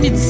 17e édition du MEG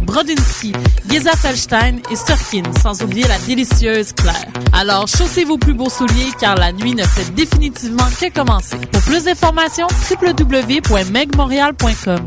Brodinski, Geza Felstein et Surkin, sans oublier la délicieuse Claire. Alors, chaussez vos plus beaux souliers car la nuit ne fait définitivement que commencer. Pour plus d'informations, www.megmontreal.com.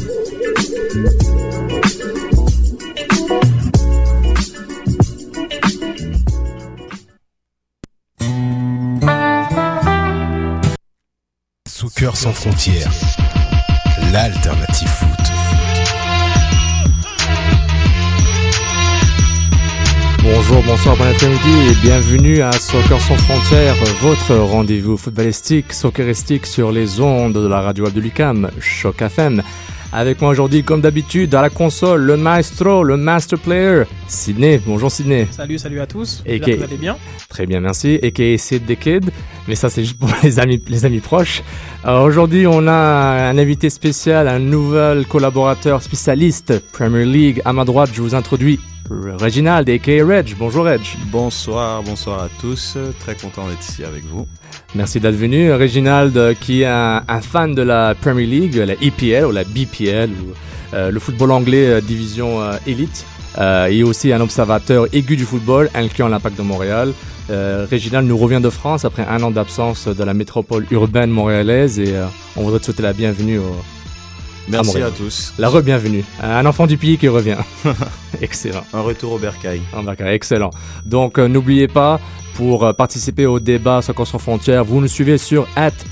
Sans frontières, l'alternative foot. Bonjour, bonsoir, bon après-midi et bienvenue à Soccer sans frontières, votre rendez-vous footballistique, socceristique sur les ondes de la radio web de l'UCAM, Choc FM. Avec moi aujourd'hui, comme d'habitude, à la console, le maestro, le master player, Sydney. Bonjour Sydney. Salut, salut à tous. Et que vous allez bien. Très bien, merci. Et qui est Sid the Kid. Mais ça, c'est juste pour les amis, les amis proches. Alors, aujourd'hui, on a un invité spécial, un nouvel collaborateur spécialiste Premier League. À ma droite, je vous introduis Reginald, a.k.a. Reg. Bonjour Reg. Bonsoir, bonsoir à tous. Très content d'être ici avec vous. Merci d'être venu. Reginald, euh, qui est un, un fan de la Premier League, la EPL ou la BPL, ou, euh, le football anglais euh, division euh, élite, euh, et aussi un observateur aigu du football, incluant l'Impact de Montréal. Euh, Reginald nous revient de France après un an d'absence de la métropole urbaine montréalaise et euh, on voudrait te souhaiter la bienvenue au, Merci à tous. la re-bienvenue. Un enfant du pays qui revient. Excellent. Un retour au bercail. D'accord, excellent. Donc, euh, n'oubliez pas, pour euh, participer au débat Soccer sans frontières, vous nous suivez sur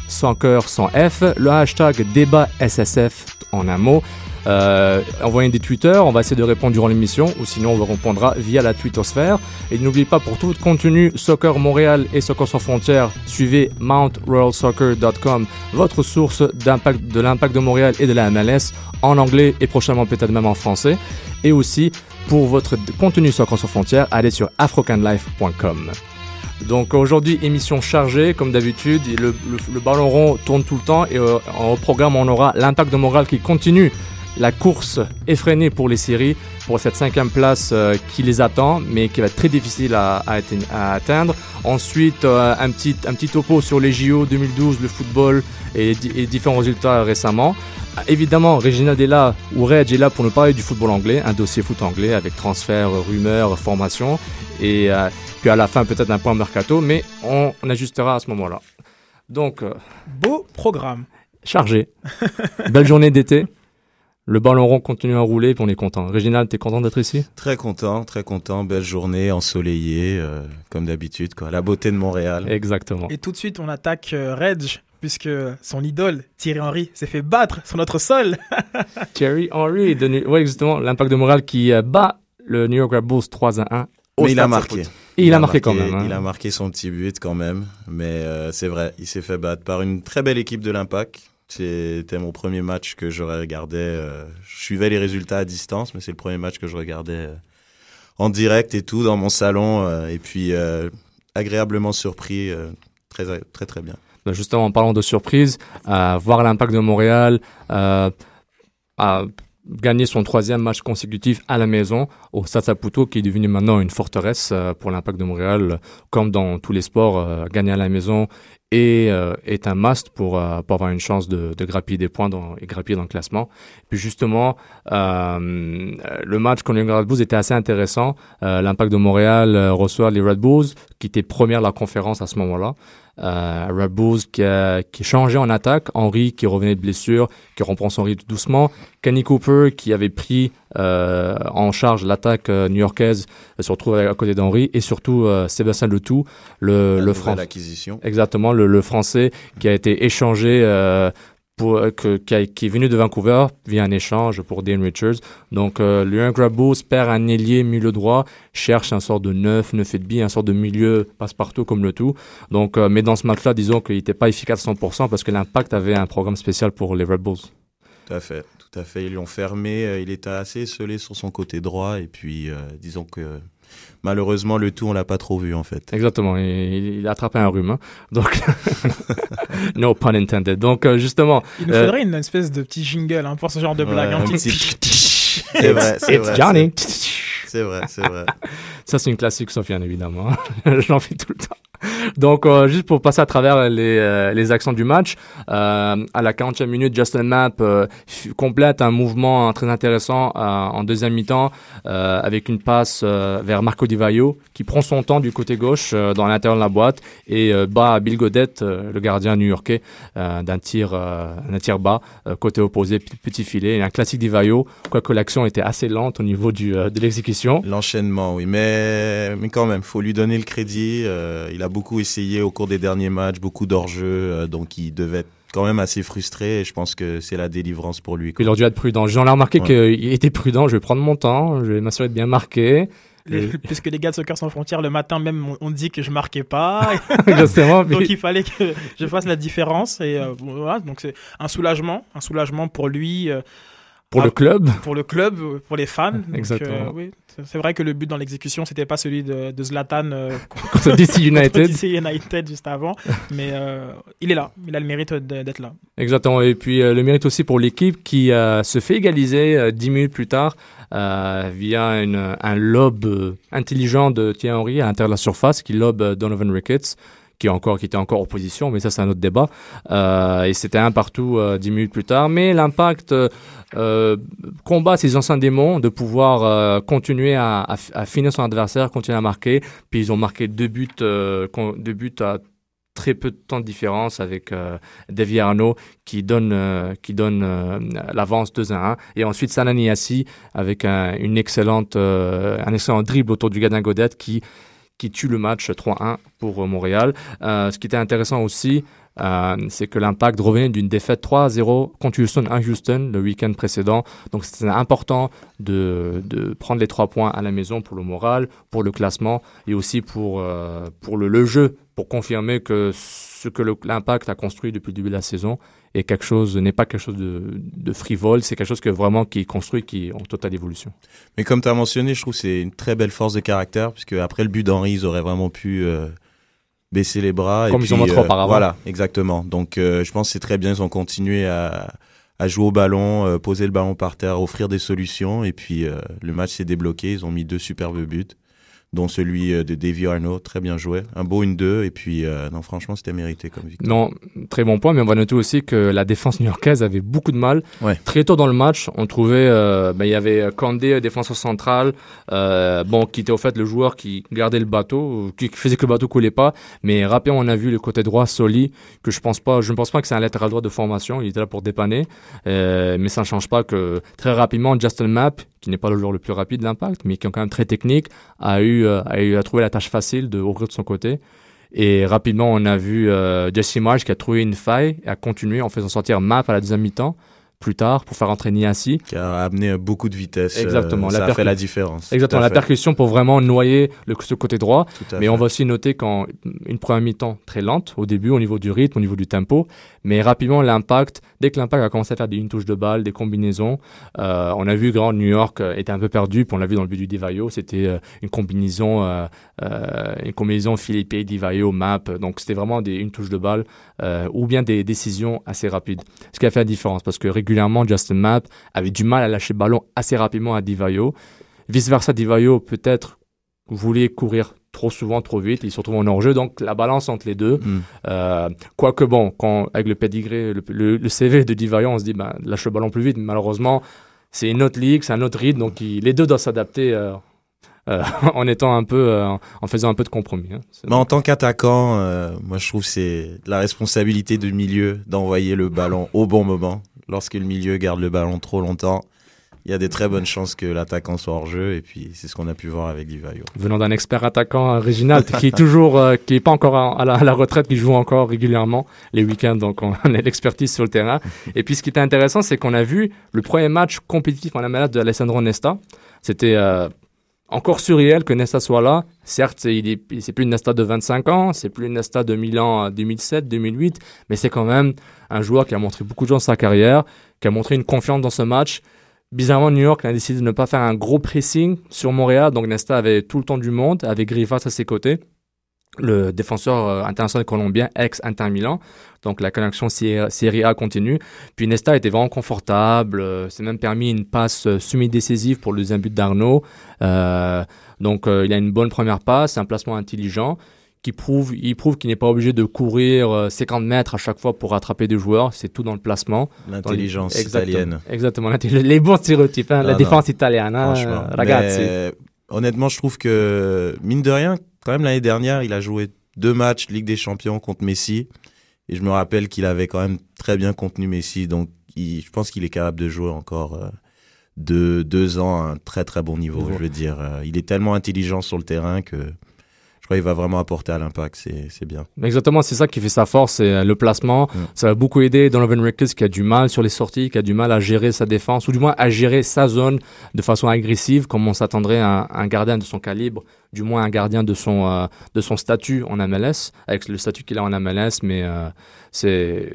Soccer sans F, le hashtag débat SSF en un mot. Euh, envoyez des Twitter, on va essayer de répondre durant l'émission, ou sinon on vous répondra via la twittosphère. Et n'oubliez pas, pour tout contenu Soccer Montréal et Soccer sans frontières, suivez mountroyalsoccer.com, votre source de l'impact de Montréal et de la MLS, en anglais et prochainement peut-être même en français. Et aussi, pour votre contenu Soccer sans frontières, allez sur afrocanlife.com. Donc aujourd'hui, émission chargée, comme d'habitude. Le, le- le ballon rond tourne tout le temps et euh, au programme, on aura l'impact de Montréal qui continue la course effrénée pour les séries, pour cette cinquième place euh, qui les attend, mais qui va être très difficile à, à atte- à atteindre. Ensuite, euh, un, petit, un petit topo sur les JO 2012, le football et, et différents résultats récemment. Évidemment, Reginald est là, ou Reg est là pour nous parler du football anglais, un dossier foot anglais avec transfert, rumeurs, formation, et euh, puis à la fin peut-être un point mercato, mais on, on ajustera à ce moment-là. Donc, euh, Beau programme. chargé. Belle journée d'été. Le ballon rond continue à rouler, puis on est content. Réginald, t'es content d'être ici? Très content, très content. Belle journée, ensoleillée, euh, comme d'habitude. quoi. La beauté de Montréal. Exactement. Et tout de suite, on attaque euh, Reg, puisque son idole, Thierry Henry, s'est fait battre sur notre sol. Thierry Henry, de New- ouais, exactement, l'impact de Montréal qui euh, bat le New York Red Bulls 3 à 1. au Mais il a marqué. Et il, a marqué, quand même. hein. Il a marqué son petit but quand même. Mais euh, c'est vrai, il s'est fait battre par une très belle équipe de l'Impact. C'était mon premier match que j'aurais regardé. euh, je suivais les résultats à distance, mais c'est le premier match que je regardais euh, en direct et tout dans mon salon. euh, et puis agréablement surpris, très très très bien. Ben, Justement, en parlant de surprise, voir l'impact de Montréal a gagné son troisième match consécutif à la maison au Stade qui est devenu maintenant une forteresse euh, pour l'impact de Montréal. Comme dans tous les sports, euh, gagner à la maison est, euh, est un must pour, euh, pour avoir une chance de, de grappiller des points dans, et grappiller dans le classement. Puis justement, euh, le match contre les Red Bulls était assez intéressant. L'impact de Montréal reçoit les Red Bulls, qui étaient première de la conférence à ce moment-là. Euh, qui a, qui a changé en attaque, Henry qui revenait de blessure, qui reprend son rythme doucement, Kenny Cooper qui avait pris euh, en charge l'attaque euh, new-yorkaise, euh, se retrouve à côté d'Henry, et surtout euh, Sébastien Letou, le, La le français. Exactement, le, le français qui a été échangé, euh, euh, qui, est venu de Vancouver via un échange pour Dane Richards. Donc, euh, le Young Grabos perd un ailier milieu droit, cherche un sort de 9, 9 et demi, un sort de milieu passe-partout comme le tout. Donc, euh, mais dans ce match-là, disons qu'il n'était pas efficace à 100% parce que l'Impact avait un programme spécial pour les Red Bulls. Tout à fait, tout à fait. Ils l'ont fermé. euh, Il était assez esselé sur son côté droit. Et puis, disons que malheureusement, le tout, on l'a pas trop vu en fait. Exactement, il, il a attrapé un rhume. hein. Donc, no pun intended. Donc, euh, justement, Il nous Euh, faudrait une espèce de petit jingle hein, pour ce genre de Ouais, blague. hein, un petit- petit- C'est vrai, c'est it's vrai. Johnny. C'est vrai, c'est vrai. Ça, c'est une classique, Sofiane, évidemment. J'en fais tout le temps. Donc, euh, juste pour passer à travers les, euh, les actions du match, euh, à la 40e minute, Justin Mapp f- complète un mouvement euh, très intéressant en deuxième mi-temps avec une passe vers Marco Di Vaio qui prend son temps du côté gauche dans l'intérieur de la boîte et bat Bill Godette, euh, le gardien new-yorkais, d'un tir, tir bas, côté opposé, petit filet. Et un classique Di Vaio, quoique l'action était assez lente au niveau du, de l'exécution. L'enchaînement, oui, mais, mais quand même, faut lui donner le crédit. il a beaucoup essayé au cours des derniers matchs, beaucoup d'enjeux, euh, donc il devait être quand même assez frustré. Et je pense que c'est la délivrance pour lui. quoi. Il aurait dû être prudent. J'en ai remarqué Ouais. qu'il était prudent. Je vais prendre mon temps. Je vais m'assurer de bien marquer. Puisque les gars de Soccer Sans Frontières, le matin même, on, dit que je marquais pas. Exactement. Puis- donc il fallait que je fasse la différence. Et euh, voilà, donc c'est un soulagement, un soulagement pour lui, euh, pour Ah, le club. pour le club, euh, pour les fans. Exactement. euh, oui, c'est- vrai que le but dans l'exécution, c'était pas celui de, de Zlatan euh, Contre DC United. contre DC United juste avant, mais euh, il est là, il a le mérite d'être là. Exactement. Et puis le mérite aussi pour l'équipe qui se fait égaliser euh, dix minutes plus tard via une, un lob euh, intelligent de Thierry Henry à l'intérieur de la surface qui lobe Donovan Ricketts qui, était encore en position, mais ça c'est un autre débat. Euh, et c'était un partout euh, dix minutes plus tard. Mais l'impact euh, euh, combat ses anciens démons de pouvoir continuer à, à, finir son adversaire, continuer à marquer. Puis ils ont marqué deux buts, deux buts à très peu de temps de différence avec euh, Arnaud qui donne, donne l'avance 2 à 1. Et ensuite Sananiassi avec un, une excellente, un excellent dribble autour du gardien Godette qui, qui tue le match 3-1 pour euh, Montréal. Euh, ce qui était intéressant aussi, euh, c'est que l'impact revenait d'une défaite 3-0 contre Houston à Houston le week-end précédent. Donc c'était important de, de prendre les trois points à la maison pour le moral, pour le classement et aussi pour, pour le, le jeu, pour confirmer que ce que l'impact a construit depuis le début de la saison est quelque chose, n'est pas quelque chose de, de frivole, c'est quelque chose que vraiment qui est construit, qui est en totale évolution. Mais comme tu as mentionné, je trouve que c'est une très belle force de caractère, puisque après le but d'Henri, ils auraient vraiment pu euh, baisser les bras. et Comme ils puis, ont montré euh, auparavant. Voilà, exactement. Donc euh, je pense que c'est très bien, ils ont continué à, à jouer au ballon, euh, poser le ballon par terre, offrir des solutions, et puis le match s'est débloqué, ils ont mis deux superbes buts, dont celui euh, de Davy Arnaud, très bien joué. Un beau une deux et puis euh, non, franchement, c'était mérité comme victoire. Non, très bon point, mais on va noter aussi que la défense new-yorkaise avait beaucoup de mal. Ouais. Très tôt dans le match, on trouvait, euh, ben, il y avait Condé, euh, défenseur central, euh, bon, qui était au fait le joueur qui gardait le bateau, qui faisait que le bateau coulait pas. Mais rapidement, on a vu le côté droit, Soli, que je pense pas, je ne pense pas que c'est un latéral droit de formation. Il était là pour dépanner, mais ça ne change pas que très rapidement, Justin Mapp, qui n'est pas le joueur le plus rapide de l'impact, mais qui est quand même très technique, a eu, euh, a trouver la tâche facile de ouvrir de son côté. Et rapidement, on a vu euh, Jesse Marsh qui a trouvé une faille et a continué en faisant sortir Map à la deuxième mi-temps. Plus tard pour faire entrer Niassi. Qui a amené beaucoup de vitesse. euh, Exactement, ça la a fait la différence. Exactement, la percussion pour vraiment noyer le, ce côté droit. Mais fait. on va aussi noter qu'en une première mi-temps très lente au début au niveau du rythme, au niveau du tempo, mais rapidement l'impact, dès que l'impact a commencé à faire des une touche de balle, des combinaisons, euh, on a vu grand New York euh, était un peu perdu, puis on l'a vu dans le but du Divayo, c'était euh, une combinaison, une combinaison Philippe Divayo Map, donc c'était vraiment des une touche de balle ou bien des décisions assez rapides. Ce qui a fait la différence parce que régulièrement Justin Map avait du mal à lâcher le ballon assez rapidement à Divayo. Vice versa, Divayo peut-être voulait courir trop souvent, trop vite, il se retrouve en hors-jeu, donc la balance entre les deux. Mm. Euh, Quoique bon, quand, avec le pedigree, le, le- le CV de Divayo, on se dit, ben, lâche le ballon plus vite. Malheureusement, c'est une autre ligue, c'est un autre rythme, donc il- les deux doivent s'adapter euh, en étant un peu, euh, en faisant un peu de compromis. hein. Mais en tant qu'attaquant, euh, moi je trouve que c'est la responsabilité du milieu d'envoyer le ballon au bon moment. Lorsque le milieu garde le ballon trop longtemps, il y a des très bonnes chances que l'attaquant soit hors jeu et puis c'est ce qu'on a pu voir avec Divayo. venant d'un expert attaquant euh, Réginald qui est toujours euh, qui est pas encore à, à la, à la retraite qui joue encore régulièrement les week-ends donc on a l'expertise sur le terrain et puis ce qui était intéressant c'est qu'on a vu le premier match compétitif en MLS de Alessandro Nesta c'était euh, encore surréel que Nesta soit là. Certes il est c'est plus une Nesta de 25 ans c'est plus une Nesta de Milan euh, 2007 2008 mais c'est quand même un joueur qui a montré beaucoup de dans sa carrière qui a montré une confiance dans ce match. Bizarrement, New York a décidé de ne pas faire un gros pressing sur Montréal, donc Nesta avait tout le temps du monde, avec Griffiths à ses côtés, le défenseur euh, international colombien, ex-Inter Milan. Donc la connexion Série Série A continue. Puis Nesta était vraiment confortable, euh, s'est même permis une passe euh, semi-décisive pour le deuxième but d'Arnaud. Euh, donc euh, il a une bonne première passe, un placement intelligent qui prouve, il prouve qu'il n'est pas obligé de courir euh, 50 mètres à chaque fois pour rattraper des joueurs, c'est tout dans le placement. L'intelligence Exactement. italienne. Exactement. Les bons stéréotypes, hein, Ah la non. défense italienne. Hein, Franchement. euh, ragazzi. Mais, honnêtement, je trouve que, mine de rien, quand même l'année dernière, il a joué deux matchs Ligue des Champions contre Messi. Et je me rappelle qu'il avait quand même très bien contenu Messi. Donc, il- je pense qu'il est capable de jouer encore euh, deux, deux ans à un très très bon niveau. Je veux dire, Euh, il est tellement intelligent sur le terrain que je crois qu'il va vraiment apporter à l'impact. C'est c'est bien. Exactement, c'est ça qui fait sa force, c'est euh, le placement. Mm. Ça va beaucoup aider Donovan Ricketts qui a du mal sur les sorties, qui a du mal à gérer sa défense, ou du moins à gérer sa zone de façon agressive, comme on s'attendrait à un gardien de son calibre, du moins un gardien de son, euh, de son statut en MLS, avec le statut qu'il a en MLS, mais euh, c'est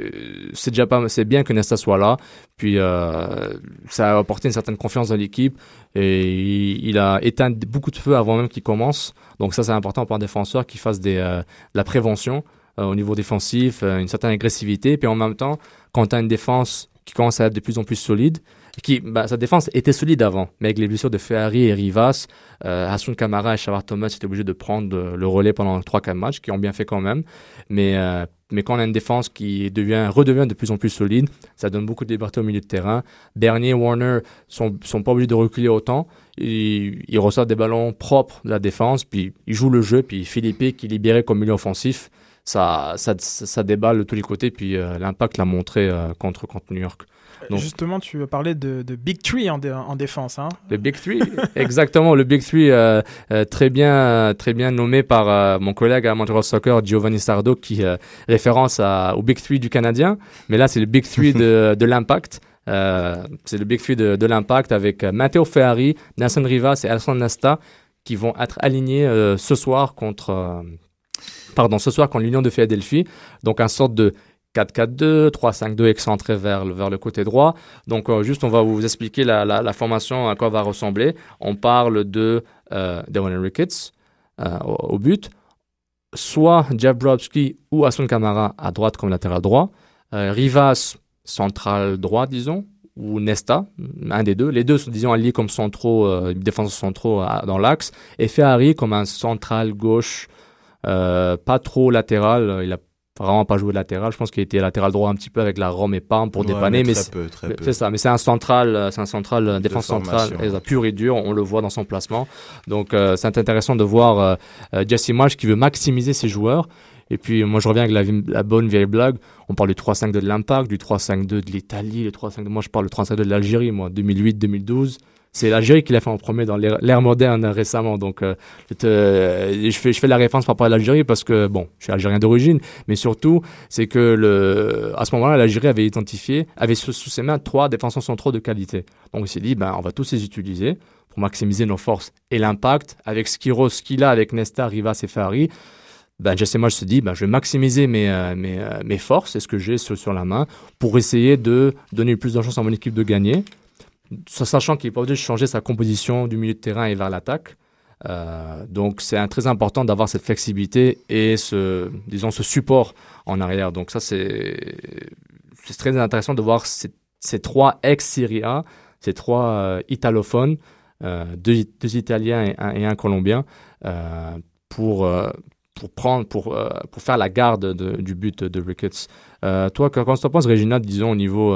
c'est bien que Nesta soit là. Puis euh, ça a apporté une certaine confiance dans l'équipe et il, a éteint beaucoup de feux avant même qu'il commence. Donc ça c'est important pour un défenseur qui fasse des de la prévention au niveau défensif une certaine agressivité. Puis en même temps quand tu as une défense qui commence à être de plus en plus solide qui bah, sa défense était solide avant mais avec les blessures de Ferrari et Rivas euh, Kamara et Shavar Thomas étaient obligés de prendre euh, le relais pendant 3-4 matchs qui ont bien fait quand même mais euh, mais quand on a une défense qui devient, redevient de plus en plus solide, ça donne beaucoup de liberté au milieu de terrain. Bernier, Warner sont, sont pas obligés de reculer autant. Ils, ils reçoivent des ballons propres de la défense, puis ils jouent le jeu, puis Philippe qui est libéré comme milieu offensif, ça, ça, ça, déballe de tous les côtés, puis euh, l'impact l'a montré contre, contre New York. Donc- Justement, tu parlais de, de Big Three en, dé- en défense. Hein. Le Big Three, exactement, le Big Three, euh, euh, très bien, très bien nommé par euh, mon collègue à Montreal Soccer, Giovanni Sardo, qui référence à, au Big Three du Canadien, mais là c'est le Big Three de, de l'Impact. C'est le Big Three de, de l'Impact avec Matteo Ferrari, Nelson Rivas et Alessandro Nesta qui vont être alignés ce soir contre, pardon, ce soir contre l'Union de Philadelphie. Donc un sorte de 4-4-2, 3-5-2 excentré vers, vers le côté droit. Donc, euh, juste, on va vous expliquer la, formation à quoi va ressembler. On parle de euh, Devon Ricketts euh, au, but, soit Jabrowski ou Asun Kamara à droite comme latéral droit, euh, Rivas central droit, disons, ou Nesta, un des deux. Les deux sont, disons, alliés comme centraux, défenseurs centraux dans l'axe, et Ferrari comme un central gauche, pas trop latéral. Il a vraiment pas joué latéral. Je pense qu'il était latéral droit un petit peu avec la Rome et Parme pour Ouais, dépanner, mais, très c'est- peu, très mais peu. c'est ça. Mais c'est un central, euh, c'est un central euh, défense centrale, formation. exact, pur et dur. On le voit dans son placement. Donc euh, c'est intéressant de voir euh, Jesse Marsh qui veut maximiser ses joueurs. Et puis, moi, je reviens avec la, la bonne vieille blague. On parle du 3-5-2 de l'Impact, du 3-5-2 de l'Italie, le 3-5-2. Moi, je parle du 3-5-2 de l'Algérie, moi, 2008-2012. C'est l'Algérie qui l'a fait en premier dans l'ère moderne euh, récemment. Donc, euh, je, te- je fais, je la référence par rapport à l'Algérie parce que, bon, je suis algérien d'origine, mais surtout, c'est que le, à ce moment-là, l'Algérie avait identifié, avait sous, sous ses mains trois défenseurs centraux de qualité. Donc, il s'est dit, ben, on va tous les utiliser pour maximiser nos forces et l'impact avec Skiro, ce qu'il a avec Nesta, Rivas et Fahri. Ben, Jesse Mosh se dit, ben, je vais maximiser mes, euh, mes, euh, forces et ce que j'ai sur, sur la main pour essayer de donner le plus de chance à mon équipe de gagner, sachant qu'il n'est changer sa composition du milieu de terrain et vers l'attaque. Euh, donc c'est très important d'avoir cette flexibilité et ce, disons, ce support en arrière. Donc ça, c'est très intéressant de voir ces, trois ex-Serie A, ces trois euh, italophones, euh, deux, Italiens et un, Colombien, pour, pour, prendre, pour, pour faire la garde de- du but de Ricketts. Toi, tu penses, Régina, disons au niveau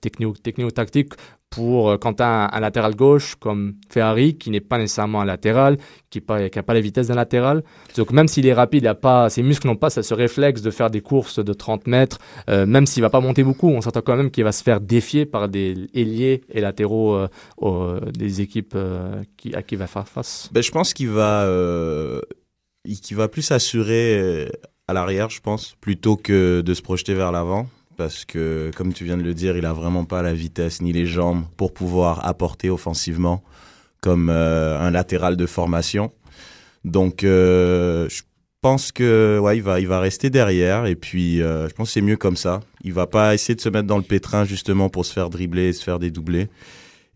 techno-tactique, pour euh, quand tu as un, latéral gauche comme Ferrari, qui n'est pas nécessairement un latéral, qui n'a pas la vitesse d'un latéral, donc même s'il est rapide, il a pas, ses muscles n'ont pas ce, ce réflexe de faire des courses de 30 mètres, euh, même s'il va pas monter beaucoup, on s'entend quand même qu'il va se faire défier par des ailiers et latéraux euh, des équipes qui, à qui il va faire face. Ben, je pense qu'il va, qu'il va plus assurer euh, à l'arrière, je pense, plutôt que de se projeter vers l'avant. Parce que, comme tu viens de le dire, il a vraiment pas la vitesse ni les jambes pour pouvoir apporter offensivement comme euh, un latéral de formation. Donc, euh, je pense que ouais, va, va rester derrière et puis euh, je pense que c'est mieux comme ça. Il va pas essayer de se mettre dans le pétrin justement pour se faire dribbler et se faire des doublés.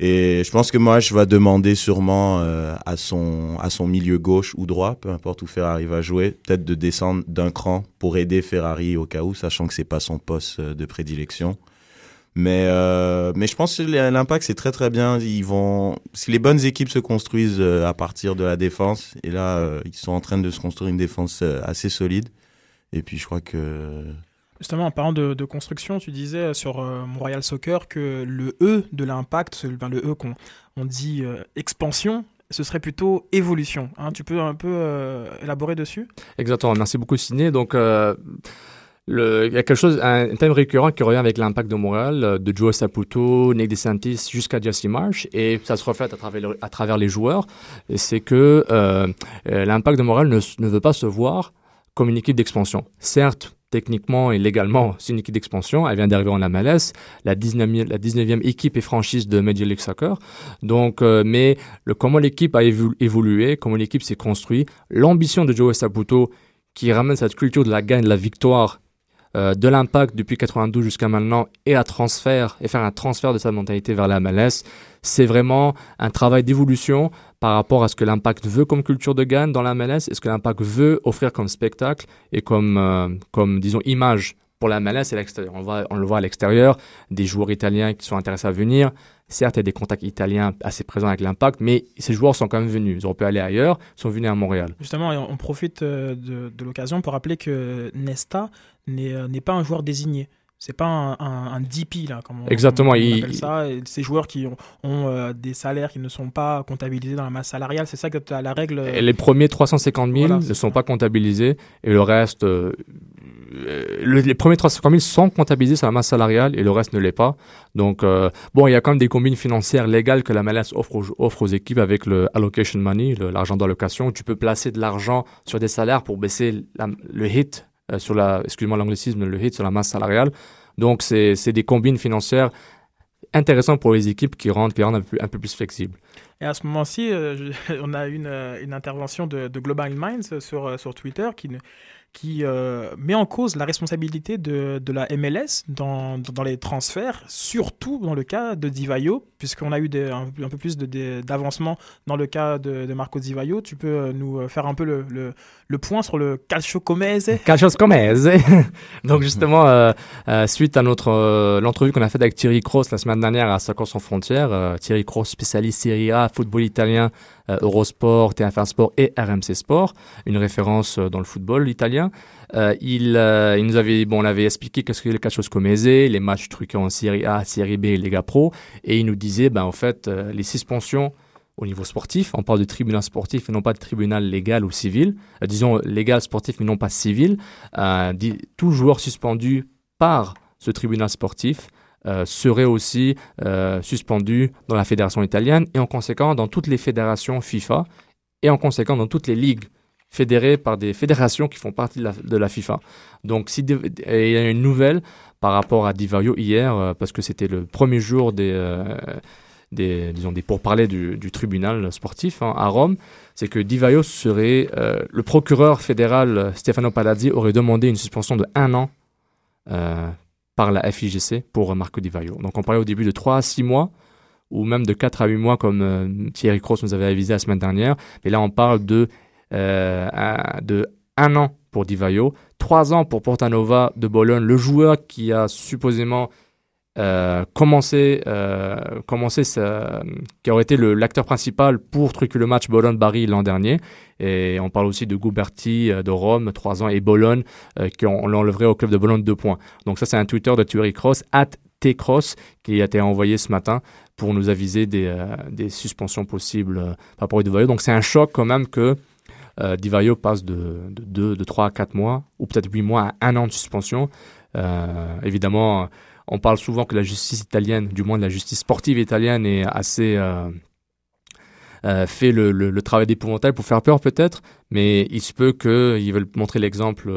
Et je pense que je vais demander sûrement euh, à, son, à son milieu gauche ou droit, peu importe où Ferrari va jouer, peut-être de descendre d'un cran pour aider Ferrari au cas où, sachant que c'est pas son poste euh, de prédilection. Mais, euh, mais je pense que l'impact, c'est très très bien. Ils vont, si les bonnes équipes se construisent euh, à partir de la défense, et là, ils sont en train de se construire une défense assez solide. Et puis je crois que Justement, en parlant de, construction, tu disais sur euh, mon Royal Soccer que le E de l'impact, ben, le E qu'on on dit euh, expansion, ce serait plutôt évolution. hein. tu peux un peu euh, élaborer dessus? Exactement, merci beaucoup Sidney. Donc, euh, il y a quelque chose, un, thème récurrent qui revient avec l'impact de Montréal, euh, de Joe Saputo, Nick DeSantis jusqu'à Jesse Marsh, et ça se reflète à travers, les joueurs, c'est que euh, euh, l'impact de Montréal ne veut pas se voir comme une équipe d'expansion. Certes, techniquement et légalement, c'est une équipe d'expansion, elle vient d'arriver en MLS, la 19e, la 19e équipe et franchise de Major League Soccer, donc, euh, mais le, comment l'équipe a évo- évolué, comment l'équipe s'est construite, l'ambition de Joe Saputo, qui ramène cette culture de la gagne, de la victoire, euh, de l'impact depuis 92 jusqu'à maintenant et à transfert et faire un transfert de sa mentalité vers la MLS, c'est vraiment un travail d'évolution par rapport à ce que l'impact veut comme culture de gagne dans la MLS et ce que l'impact veut offrir comme spectacle et comme, euh, comme disons, image pour la MLS et l'extérieur. On, on le voit à l'extérieur, des joueurs italiens qui sont intéressés à venir. Certes, il y a des contacts italiens assez présents avec l'impact, mais ces joueurs sont quand même venus. Ils auraient pu aller ailleurs, ils sont venus à Montréal. Justement, on profite euh, de, de l'occasion pour rappeler que Nesta n'est euh, n'est pas un joueur désigné. C'est pas un, un- un DP, là, comme on, Exactement, comme on il- appelle ça. Et ces joueurs qui ont, ont, euh, des salaires qui ne sont pas comptabilisés dans la masse salariale, c'est ça que tu as la règle. Et les premiers 350 000 Voilà, ne sont ça. pas comptabilisés et le reste, euh, le- les premiers 350 000 sont comptabilisés sur la masse salariale et le reste ne l'est pas. Donc, euh, bon, il y a quand même des combines financières légales que la MLS offre aux, équipes avec le allocation money, l'argent d'allocation. Tu peux placer de l'argent sur des salaires pour baisser le hit euh, sur la, excuse-moi l'anglicisme, le hit sur la masse salariale. Donc, c'est des combines financières intéressantes pour les équipes qui rendent, qui rendent un peu, plus flexibles. Et à ce moment-ci, euh, on a une, euh, une intervention de, Global Minds sur, euh, sur Twitter qui, qui euh, met en cause la responsabilité de, de la MLS dans, dans, les transferts, surtout dans le cas de Divayo, puisqu'on a eu un, peu plus d'avancement dans le cas de, de Marco Divayo. Tu peux euh, nous euh, faire un peu le, le, le point sur le calcio comese Calcios Comese. Donc justement, suite à notre l'entrevue qu'on a faite avec Thierry Cross la semaine dernière à Soccer sans frontières, Thierry Cross, spécialiste Serie A, football italien, Eurosport, TF1 Sport et RMC Sport, une référence euh, dans le football italien. Euh, il, euh, il nous avait, bon, on avait expliqué qu'est-ce que le Calcios Comese, les matchs truqués en Serie A, Serie B et Lega Pro, et il nous disait, ben en fait, euh, les suspensions au niveau sportif. On parle de tribunal sportif et non pas de tribunal légal ou civil. Euh, disons légal sportif mais non pas civil. Euh, dit- tout joueur suspendu par ce tribunal sportif euh, serait aussi euh, suspendu dans la fédération italienne et en conséquent dans toutes les fédérations FIFA et en conséquent dans toutes les ligues fédérées par des fédérations qui font partie de la, FIFA. Donc si il y a une nouvelle par rapport à Divario hier euh, parce que c'était le premier jour des euh, disons des pourparlers du, tribunal sportif hein, à Rome, c'est que Divaio serait le procureur fédéral Stefano Palazzi aurait demandé une suspension de un an par la FIGC pour Marco Di Vaio. Donc on parlait au début de 3 à 6 mois ou même de 4 à 8 mois comme euh, Thierry Cross nous avait avisé la semaine dernière. Mais là on parle de, euh, un- de 1 an pour Di Vaio, 3 ans pour Portanova de Bologne, le joueur qui a supposément euh, commencé, euh, commencé sa- qui aurait été l'acteur principal pour truquer le match Bologne-Bari l'an dernier. Et on parle aussi de Gouberti euh, de Rome, 3 ans, et Bologne, euh, qu'on l'enlèverait au club de Bologne 2 points. Donc ça, c'est un Twitter de Thierry Cross, at T-Cross, qui a été envoyé ce matin pour nous aviser des, des suspensions possibles par rapport à Di Vaio. Donc c'est un choc quand même que euh, Di Vaio passe de, de, 2, de 3 à 4 mois, ou peut-être 8 mois à 1 an de suspension. Évidemment, on parle souvent que la justice italienne, du moins la justice sportive italienne, est assez... euh, euh, fait le, travail d'épouvantail pour faire peur peut-être, mais il se peut qu'ils veulent montrer l'exemple,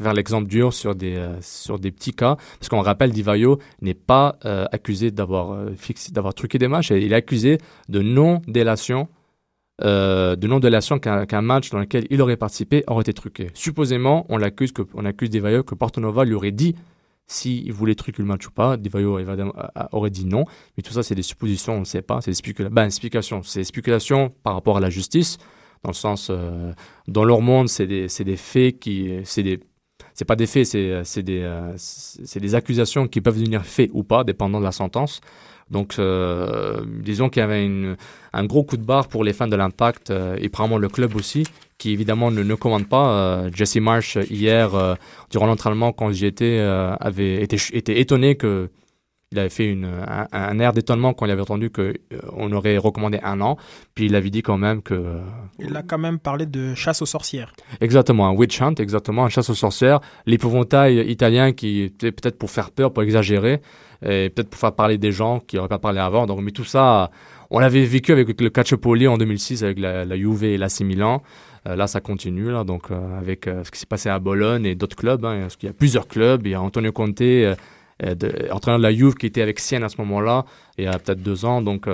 faire l'exemple dur sur des, euh, sur des petits cas, parce qu'on rappelle, Di Vaio n'est pas accusé d'avoir d'avoir truqué des matchs, il est accusé de non-délation, de non-délation qu'un match dans lequel il aurait participé aurait été truqué. Supposément, on on accuse Di Vaio que Portonova lui aurait dit s'il voulait truquer le match ou pas. A- aurait dit non. Mais tout ça, c'est des suppositions, on ne sait pas. C'est des spécula- ben, spéculations. C'est des spéculations par rapport à la justice, dans le sens, euh, dans leur monde, c'est des, des faits qui, c'est des, pas des faits, c'est, c'est des, euh, des accusations qui peuvent devenir faits ou pas, dépendant de la sentence. Donc, euh, disons qu'il y avait une, un gros coup de barre pour les fans de l'Impact euh, et probablement le club aussi, qui évidemment ne, ne commande pas. Euh, Jesse Marsh, euh, hier, euh, durant l'entraînement, quand j'y étais, euh, avait été, était étonné que il avait fait une, un, un air d'étonnement quand il avait entendu qu'on aurait recommandé un an. Puis il avait dit quand même que. euh, Il a quand même parlé de chasse aux sorcières. Exactement, un witch hunt, exactement, un chasse aux sorcières. L'épouvantail italien qui était peut-être pour faire peur, pour exagérer, et peut-être pour faire parler des gens qui n'auraient pas parlé avant. Donc, mais tout ça, on l'avait vécu avec le Calciopoli en 2006 avec la, la Juve et l'AC Milan. Euh, là, ça continue, donc euh, avec euh, ce qui s'est passé à Bologne et d'autres clubs. Hein, parce qu'il y a plusieurs clubs. Il y a Antonio Conte, de- entraîneur de la Juve, qui était avec Sienne à ce moment-là, il y a peut-être deux ans. Donc,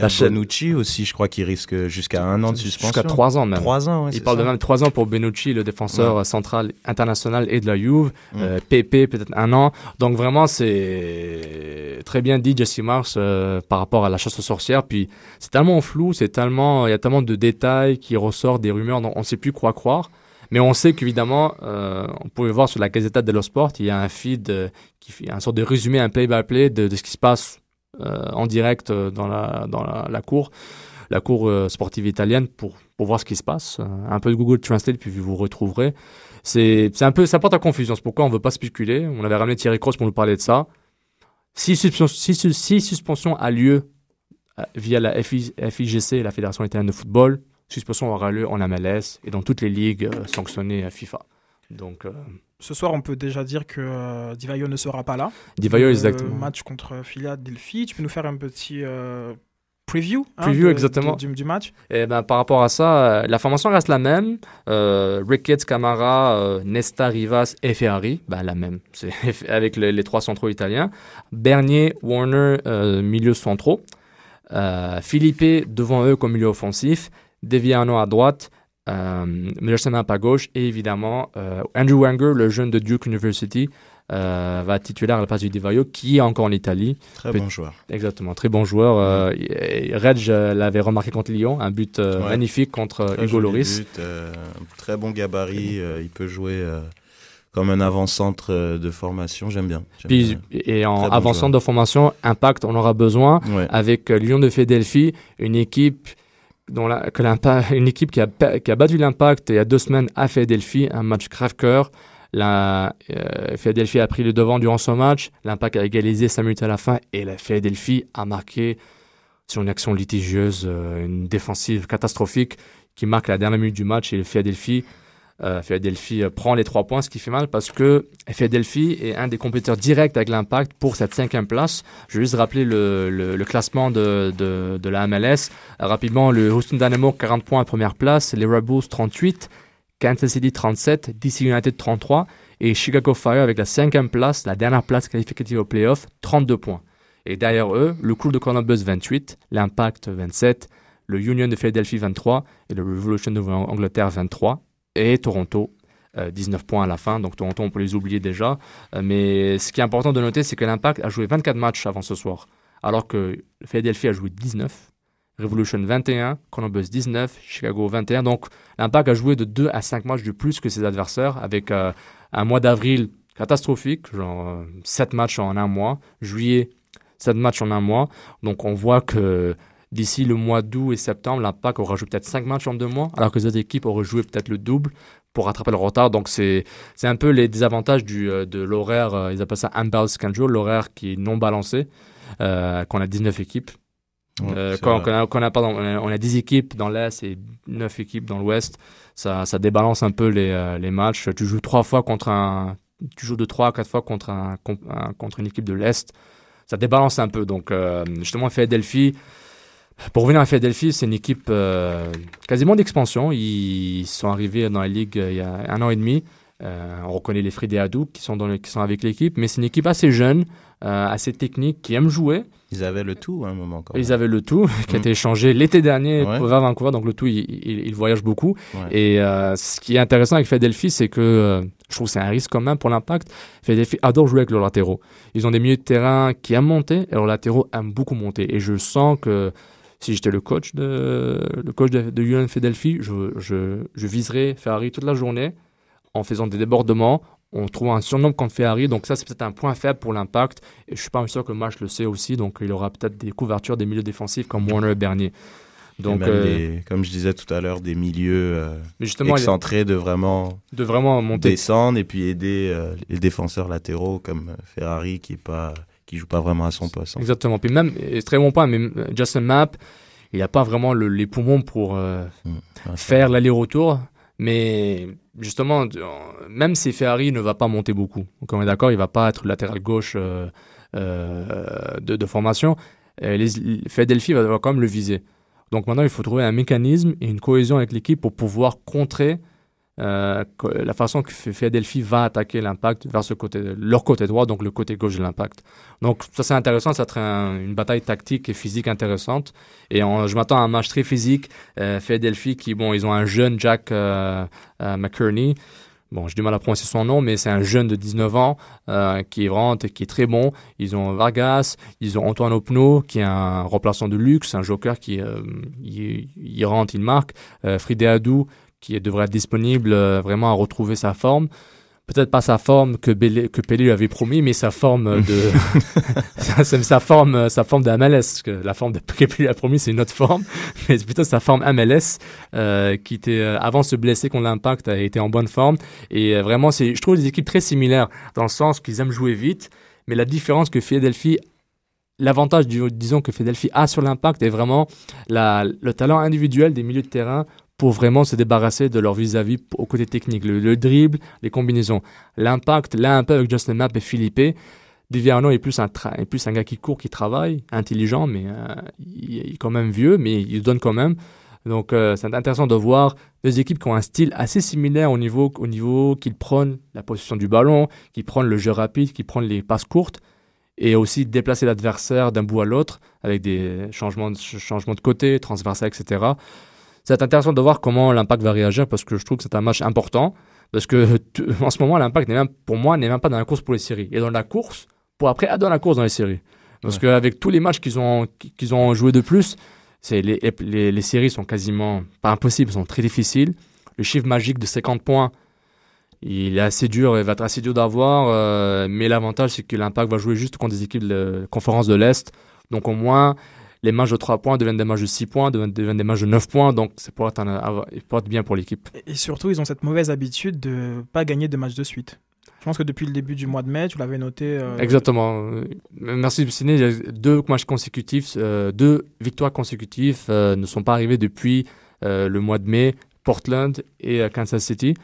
La chaîne- Bonucci aussi, je crois qu'il risque jusqu'à un an de suspension. jusqu'à trois ans même. Trois ans, ouais, Il parle de même trois ans pour Benucci, le défenseur Ouais. euh, central international et de la Juve. Mm. Euh, PP, peut-être un an. Donc vraiment, c'est très bien dit Jesse Mars euh, par rapport à la chasse aux sorcières. Puis c'est tellement flou, c'est tellement, il y a tellement de détails qui ressortent, des rumeurs, dont on ne sait plus quoi croire. Mais on sait qu'évidemment, euh, on pouvait voir sur la Gazzetta dello Sport, il y a un feed euh, qui fait un sorte de résumé, un play-by-play de, de ce qui se passe en direct euh, dans la, dans la, cour, la cour euh, sportive italienne pour, pour voir ce qui se passe. Euh, un peu de Google Translate, puis vous retrouverez. C'est un peu, ça porte à confusion. C'est pourquoi on veut pas spéculer. On avait ramené Thierry Cross pour nous parler de ça. Si, si, si- si suspension a lieu euh, via la FI FIGC, la Fédération italienne de football, suspension aura lieu en MLS et dans toutes les ligues euh, sanctionnées à FIFA. Donc, euh, Ce soir, on peut déjà dire que euh, Di Vaio ne sera pas là. Di Vaio, Le exactement. match contre Philadelphie. Tu peux nous faire un petit euh, preview, hein, Preview, de- exactement. de- du, du match? Et ben, par rapport à ça, euh, la formation reste la même. Euh, Ricketts, Camara, euh, Nesta, Rivas et Ferrari, ben, la même. C'est avec le- les trois centraux italiens. Bernier, Warner, euh, milieu centraux. Euh, Philippe devant eux comme milieu offensif. Deviano à droite. Euh, Milosevic à gauche. Et évidemment, euh, Andrew Wenger, le jeune de Duke University, euh, va titulaire à la place du Di Vaio, qui est encore en Italie. Très bon joueur. Exactement, très bon joueur. Euh, Reg euh, l'avait remarqué contre Lyon, un but Ouais. magnifique contre Très Hugo Loris. but, très bon gabarit. il peut jouer comme un avant-centre de formation. J'aime bien. j'aime Puis, bien. et en bon joueur. de formation, Impact, on aura besoin Ouais. avec Lyon de Philadelphie, une équipe dont la, une équipe qui a, qui a battu l'Impact il y a deux semaines à Philadelphie, un match crève-cœur. La euh, Philadelphie a pris le devant durant ce match. L'Impact a égalisé 5 minutes à la fin et la Philadelphie a marqué sur une action litigieuse, euh, une défensive catastrophique qui marque la dernière minute du match et le Philadelphie. Euh, Philadelphie euh, prend les trois points, ce qui fait mal parce que Philadelphie est un des compétiteurs directs avec l'impact pour cette cinquième place. Je vais juste rappeler le, classement de, la MLS. Rapidement, le Houston Dynamo 40 points à première place, les Rebels 38, Kansas City 37, DC United 33 et Chicago Fire avec la cinquième place, la dernière place qualificative au playoff, 32 points. Et derrière eux, le Crew de Columbus 28, l'Impact 27, le Union de Philadelphie 23 et le Revolution de Angleterre 23 et Toronto. 19 euh, points à la fin, donc Toronto, on peut les oublier déjà. Euh, mais ce qui est important de noter, c'est que l'Impact a joué 24 matchs avant ce soir, alors que Philadelphie a joué 19, Revolution 21, Columbus 19, Chicago 21. Donc l'Impact a joué de 2 à 5 matchs de plus que ses adversaires, avec euh, un mois d'avril catastrophique, genre 7 matchs en un mois, juillet 7 matchs en un mois. Donc on voit que D'ici le mois d'août et septembre, l'Impact aura joué peut-être 5 matchs en 2 mois, alors que les autres équipes auraient joué peut-être le double pour rattraper le retard. Donc, c'est un peu les désavantages du, euh, de l'horaire, euh, ils appellent ça unbalanced schedule, l'horaire qui est non balancé, euh, qu'on a 19 équipes. Euh, quand, on, a, on, a, pardon, on, a, 10 équipes dans l'Est et 9 équipes dans l'Ouest, ça, ça débalance un peu les, les matchs. Tu joues trois fois contre un. Tu joues de 3 à 4 fois contre, un, contre une équipe de l'Est. Ça débalance un peu. Donc, justement, Philadelphie pour revenir à Philadelphie, c'est une équipe euh, quasiment d'expansion. Ils sont arrivés dans la ligue euh, il y a un an et demi. Euh, on reconnaît les Freddy Hadou qui sont, dans qui sont avec l'équipe, mais c'est une équipe assez jeune, assez technique, qui aime jouer. Ils avaient le tout à un moment. Quand Ils avaient le tout, qui a mm. été échangé l'été dernier ouais. vers Vancouver, donc le tout, il, il, voyage beaucoup. Et ce qui est intéressant avec Philadelphie, c'est que je trouve que c'est un risque quand même pour l'impact. Philadelphie adore jouer avec leurs latéraux. Ils ont des milieux de terrain qui aiment monter, et leurs latéraux aiment beaucoup monter. Et je sens que si j'étais le coach de le coach de, de UN Philadelphie, je, je, je, viserais Ferrari toute la journée en faisant des débordements, on trouve un surnom contre Ferrari, donc ça c'est peut-être un point faible pour l'impact. Et je suis pas sûr que Marsh le sait aussi, donc il aura peut-être des couvertures des milieux défensifs comme Warner et Bernier. Donc, euh, comme je disais tout à l'heure, des milieux euh, excentrés de vraiment, de vraiment monter. descendre et puis aider euh, les défenseurs latéraux comme Ferrari qui est pas qui joue pas vraiment à son poste. Hein. Exactement. Puis même, très bon point, mais euh, Justin Mapp, il n'a pas vraiment les poumons pour euh, mmh. faire l'aller-retour. Mais justement, même si Ferrari ne va pas monter beaucoup, donc on est d'accord, il va pas être latéral gauche euh, de, de, formation, les, Philadelphie va, quand même le viser. Donc maintenant, il faut trouver un mécanisme et une cohésion avec l'équipe pour pouvoir contrer euh, la façon que Philadelphie va attaquer l'impact vers ce côté, leur côté droit, donc le côté gauche de l'impact. Donc ça c'est intéressant, ça sera une bataille tactique et physique intéressante. Et je m'attends à un match très physique. Euh, qui, bon, ils ont un jeune Jack euh, euh. Bon, j'ai du mal à prononcer son nom, mais c'est un jeune de 19 ans euh, qui est vraiment qui est très bon. Ils ont Vargas, ils ont Antoine Opno, qui est un remplaçant de luxe, un joker qui rentre, il marque. Fride Adou, qui devrait être disponible euh, vraiment à retrouver sa forme. Peut-être pas sa forme que, Pelé, que lui avait promis, mais sa forme de sa forme sa forme de MLS. Que la forme de, que Pelé a promis, c'est une autre forme, mais c'est plutôt sa forme MLS euh, qui était euh, avant de se blesser contre l'Impact a été en bonne forme. Et vraiment, c'est je trouve des équipes très similaires dans le sens qu'ils aiment jouer vite, mais la différence que Philadelphie L'avantage, disons, que Philadelphie a sur l'impact est vraiment la, le talent individuel des milieux de terrain pour vraiment se débarrasser de leur vis-à-vis au côté technique, le, dribble, les combinaisons. L'impact, là un peu avec Justin Mapp et Philippe, Diviano est plus un, est plus un gars qui court, qui travaille, intelligent, mais euh, il, est quand même vieux, mais il donne quand même. Donc euh, c'est intéressant de voir deux équipes qui ont un style assez similaire au niveau, au niveau qu'ils prennent la position du ballon, qui prennent le jeu rapide, qui prennent les passes courtes, et aussi déplacer l'adversaire d'un bout à l'autre avec des changements de, changements de côté, transversal, etc c'est intéressant de voir comment l'impact va réagir parce que je trouve que c'est un match important. Parce que en ce moment, l'impact, pour moi, n'est même pas dans la course pour les séries. Et dans la course pour après être dans la course dans les séries. Parce qu'avec tous les matchs qu'ils ont, qu'ils ont joué de plus, c'est les, les, les, séries sont quasiment pas impossibles, sont très difficiles. Le chiffre magique de 50 points, il est assez dur, il va être assez dur d'avoir. Euh, mais l'avantage, c'est que l'impact va jouer juste contre des équipes de conférence de l'Est. Donc au moins, les matchs de 3 points deviennent des matchs de 6 points, deviennent, des matchs de 9 points, donc ça pourrait être, être bien pour l'équipe. Et surtout, ils ont cette mauvaise habitude de pas gagner de matchs de suite. Je pense que depuis le début du mois de mai, tu l'avais noté. euh, Exactement. Euh, Merci a deux matchs consécutifs, euh, deux victoires consécutives euh, ne sont pas arrivées depuis le mois de mai, Portland et Kansas City.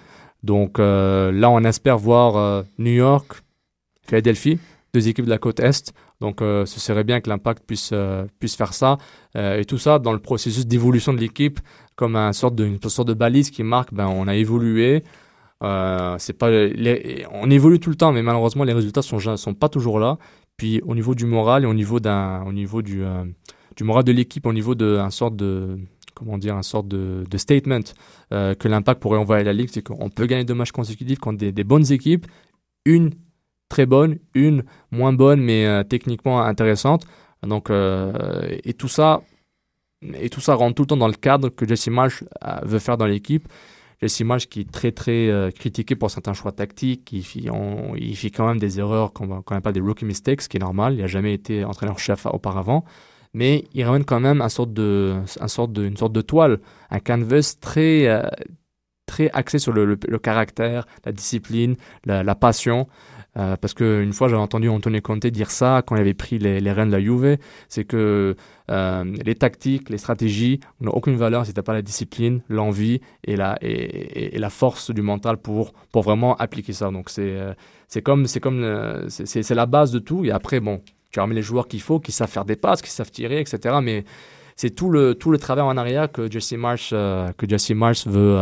Donc là, on espère voir New York, Philadelphie, deux équipes de la côte Est. Donc euh, ce serait bien que l'Impact puisse, euh, puisse faire ça. Euh, et tout ça dans le processus d'évolution de l'équipe, comme un sorte de, une sorte de balise qui marque, ben, on a évolué. C'est pas on évolue tout le temps, mais malheureusement les résultats sont ja- sont pas toujours là. Puis au niveau du moral et au niveau d'un, au niveau du du moral de l'équipe, au niveau de un sorte de comment dire, un sorte de, de statement que l'Impact pourrait envoyer à la ligue, c'est qu'on peut gagner deux matchs consécutifs contre des, des bonnes équipes, une très bonne, une moins bonne mais euh, techniquement intéressante. Donc euh, et tout ça et tout ça rentre tout le temps dans le cadre que Jesse Marsh euh, veut faire dans l'équipe. Jesse Marsh qui est très très critiqué pour certains choix tactiques, il fait, il fait quand même des erreurs qu'on qu'on appelle des rookie mistakes, ce qui est normal. Il n'a jamais été entraîneur-chef auparavant, mais il ramène quand même un sorte de, un sorte de, une sorte de toile, un canvas très très axé sur le, caractère, la discipline, la passion. Euh, parce qu'une fois, j'avais entendu Antonio Conte dire ça quand il avait pris les, les rênes de la Juve, c'est que euh, les tactiques, les stratégies n'ont aucune valeur si tu n'as pas la discipline, l'envie et la, force du mental pour, vraiment appliquer ça. Donc c'est euh, comme, euh, la base de tout. Et après, bon, tu remets les joueurs qu'il faut, qui savent faire des passes, qui savent tirer, etc. Mais c'est tout le, travail en arrière que Jesse Marsh, que Jesse Marsh veut,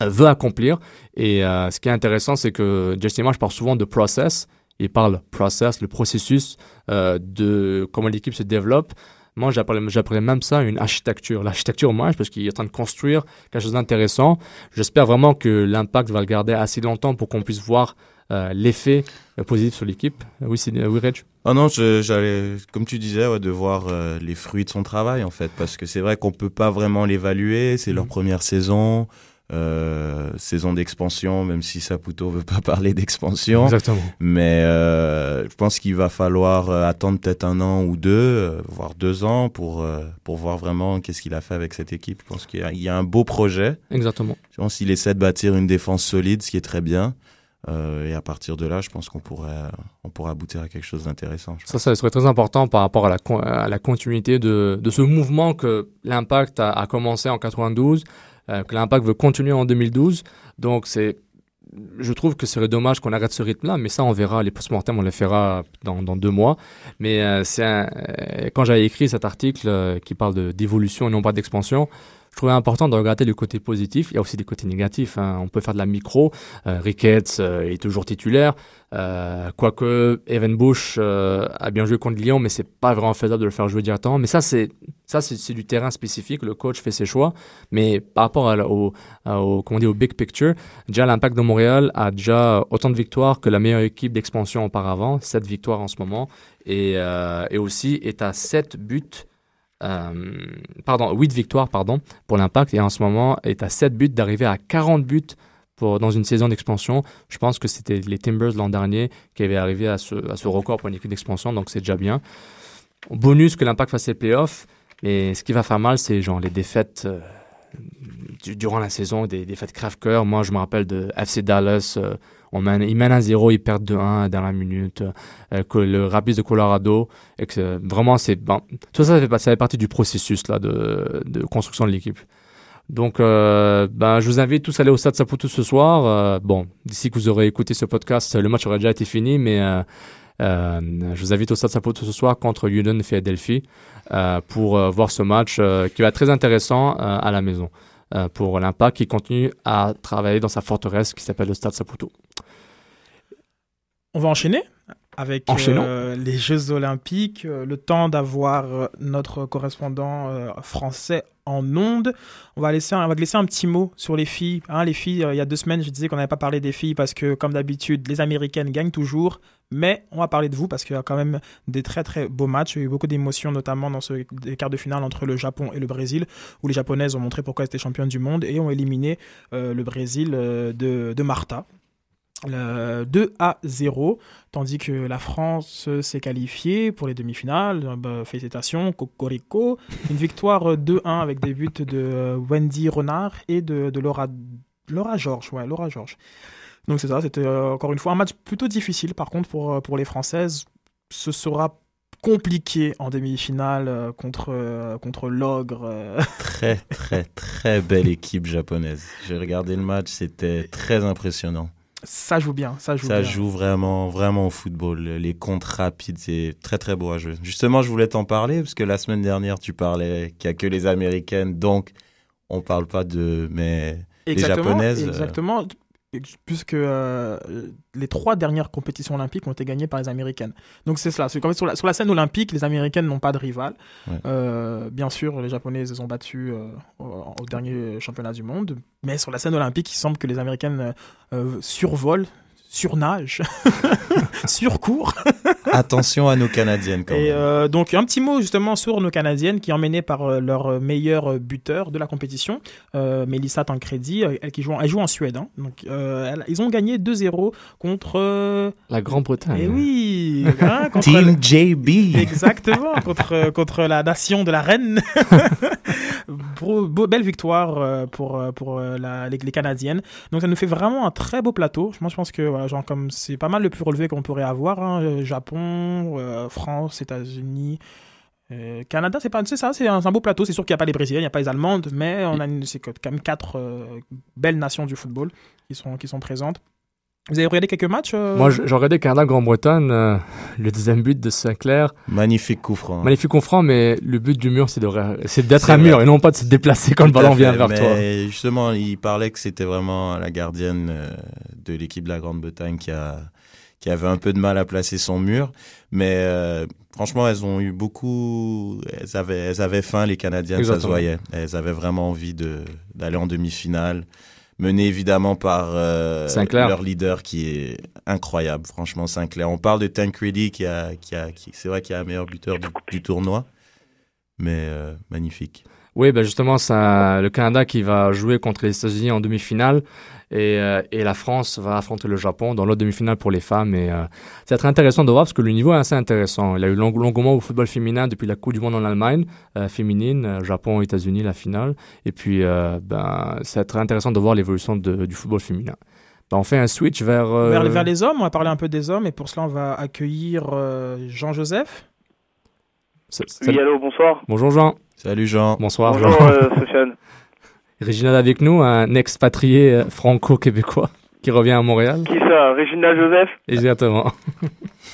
veut accomplir. Et euh, ce qui est intéressant, c'est que Jesse Marsh parle souvent de process. Il parle process, le processus euh, de comment l'équipe se développe. Moi, j'appellerais j'appellerais même ça une architecture. L'architecture Marsh, parce qu'il est en train de construire quelque chose d'intéressant. J'espère vraiment que l'impact va le garder assez longtemps pour qu'on puisse voir euh, l'effet euh, positif sur l'équipe. Oui, oui, Reg? Ah non, j'allais, comme tu disais, ouais, de voir euh, les fruits de son travail en fait, parce que c'est vrai qu'on peut pas vraiment l'évaluer. C'est leur première saison, euh, saison d'expansion, même si Saputo veut pas parler d'expansion. Exactement. Mais euh, je pense qu'il va falloir euh, attendre peut-être un an ou deux, voire deux ans, pour pour voir vraiment qu'est-ce qu'il a fait avec cette équipe. Je pense qu'il y a, il y a un beau projet. Exactement. Je pense qu'il essaie de bâtir une défense solide, ce qui est très bien. Euh, et à partir de là, je pense qu'on pourrait, on pourrait aboutir à quelque chose d'intéressant. Ça, ça serait très important par rapport à la, con- à la continuité de, de ce mouvement que l'Impact a, a commencé en 92, euh, que l'Impact veut continuer en 2012. Donc, c'est, je trouve que ce serait dommage qu'on arrête ce rythme-là, mais ça, on verra. Les post-mortem, on les fera dans, dans deux mois. Mais euh, c'est euh, quand j'avais écrit cet article euh, qui parle d'évolution et non pas d'expansion, je trouvais important de regarder le côté positif. Il y a aussi des côtés négatifs. hein. On peut faire de la micro. Euh, Ricketts euh, est toujours titulaire. Euh, quoique Evan Bush a bien joué contre Lyon, mais c'est pas vraiment faisable de le faire jouer directement. Mais ça, c'est ça, c'est du terrain spécifique. Le coach fait ses choix. Mais par rapport au, comment on au big picture, déjà l'Impact de Montréal a déjà autant de victoires que la meilleure équipe d'expansion auparavant, 7 victoires en ce moment, et, et aussi est à 7 buts. Euh, pardon, 8 victoires pardon, pour l'Impact et en ce moment est à 7 buts d'arriver à 40 buts pour, dans une saison d'expansion. Je pense que c'était les Timbers l'an dernier qui avaient arrivé à ce, à ce record pour une équipe d'expansion, donc c'est déjà bien. Bonus que l'Impact fasse les playoffs, mais ce qui va faire mal, c'est genre les défaites euh, du- durant la saison, des défaites crève-cœur. Moi, je me rappelle de FC Dallas, euh, on mène, ils mènent à 0, ils perdent 2-1 dans la minute. Euh, que le Rapids de Colorado, et que, vraiment, c'est bon. Tout ça, ça fait, partie du processus là, de, de construction de l'équipe. Donc, euh, ben, je vous invite tous à aller au Stade Saputo ce soir. Euh, bon, d'ici que vous aurez écouté ce podcast, le match aura déjà été fini, mais euh, euh, je vous invite au Stade Saputo ce soir contre Union de Philadelphie euh, pour euh, voir ce match qui va être très intéressant à la maison pour l'Impact qui continue à travailler dans sa forteresse qui s'appelle le Stade Saputo. On va enchaîner avec euh, les Jeux Olympiques, euh, le temps d'avoir euh, notre correspondant euh, français en onde. On va, laisser un, on va laisser un petit mot sur les filles. Hein, les filles, euh, il y a deux semaines, je disais qu'on n'avait pas parlé des filles parce que, comme d'habitude, les Américaines gagnent toujours. Mais on va parler de vous parce qu'il y a quand même des très très beaux matchs. Il y a eu beaucoup d'émotions, notamment dans ce des quarts de finale entre le Japon et le Brésil, où les Japonaises ont montré pourquoi elles étaient championnes du monde et ont éliminé euh, le Brésil euh, de, de Marta. Le 2 à 0, tandis que la France s'est qualifiée pour les demi-finales. Euh, bah, félicitations, Cocorico. Une victoire euh, 2-1 avec des buts de euh, Wendy Renard et de, Laura, Laura Georges. Ouais, Laura Georges. Donc c'est ça, c'était euh, encore une fois un match plutôt difficile par contre pour, euh, pour les Françaises. Ce sera compliqué en demi-finale euh, contre, euh, contre l'ogre. euh. Très, très, très belle équipe japonaise. J'ai regardé le match, c'était très impressionnant. Ça joue bien, ça joue Ça bien. joue vraiment, vraiment au football. Les comptes rapides, c'est très, très beau à jouer. Justement, je voulais t'en parler parce que la semaine dernière, tu parlais qu'il n'y a que les américaines, donc on parle pas de. Mais les Exactement, japonaises. euh, Exactement, puisque euh, les trois dernières compétitions olympiques ont été gagnées par les américaines. Donc c'est cela. Sur, la, sur la scène olympique, les américaines n'ont pas de rival. Ouais. Euh, bien sûr, les japonaises les ont battues euh, au, au dernier championnat du monde. Mais sur la scène olympique, il semble que les américaines survolent, surnagent, surcourent. Attention à nos Canadiennes quand Et même. euh, donc un petit mot justement sur nos Canadiennes qui emmenées par euh, leur meilleur buteur de la compétition, euh, Mélissa Tancredi, euh, elle qui joue, en- elle joue en Suède. hein. Donc euh, elle- ils ont gagné 2-0 contre. euh, La Grande-Bretagne. eh oui, hein, contre Team JB. Exactement, contre, contre la nation de la reine. Beau- beau- belle victoire euh, pour, euh, pour euh, la- les, les Canadiennes. Donc ça nous fait vraiment un très beau plateau. Moi je pense que voilà, genre, comme c'est pas mal le plus relevé qu'on pourrait avoir. hein. Euh, Japon, euh, France, États-Unis. euh, Canada, c'est pas, ça, c'est un, beau plateau. C'est sûr qu'il n'y a pas les Brésiliennes, il n'y a pas les Allemandes, mais on a c'est quand même quatre euh, belles nations du football qui sont, qui sont présentes. Vous avez regardé quelques matchs euh, Moi, j'ai regardé Canada-Grande-Bretagne, euh, le deuxième but de Sinclair. Magnifique coup franc. Magnifique coup franc, mais le but du mur, c'est d'être un mur et non pas de se déplacer quand le Tout ballon vient vers mais toi. Justement, il parlait que c'était vraiment la gardienne euh, de l'équipe de la Grande-Bretagne qui, a, qui avait un peu de mal à placer son mur. Mais euh, franchement, elles ont eu beaucoup. Elles avaient, elles avaient faim, les Canadiennes, ça se Exactement. voyait. Elles avaient vraiment envie de- d'aller en demi-finale. Menées évidemment par euh, leur leader qui est incroyable, franchement, Sinclair. On parle de Tancredi qui a, qui a, qui, c'est vrai qu'il y a un meilleur buteur du, du tournoi, mais euh, magnifique. Oui, ben justement, c'est le Canada qui va jouer contre les États-Unis en demi-finale et, euh, et la France va affronter le Japon dans l'autre demi-finale pour les femmes. Et euh, c'est très intéressant de voir parce que le niveau est assez intéressant. Il y a eu long- l'engouement au football féminin depuis la Coupe du Monde en Allemagne, euh, féminine, Japon, États-Unis, la finale. Et puis, euh, ben, c'est très intéressant de voir l'évolution du football féminin. Ben, on fait un switch vers. euh, Vers, vers les hommes, on va parler un peu des hommes, et pour cela, on va accueillir euh, Jean-Joseph. Oui, allô, bonsoir. Bonjour Jean. Salut Jean. Bonsoir Bonjour, Jean. euh, Sofiane. Réginald avec nous, un expatrié euh, franco-québécois qui revient à Montréal. Qui ça Régina Joseph? Exactement.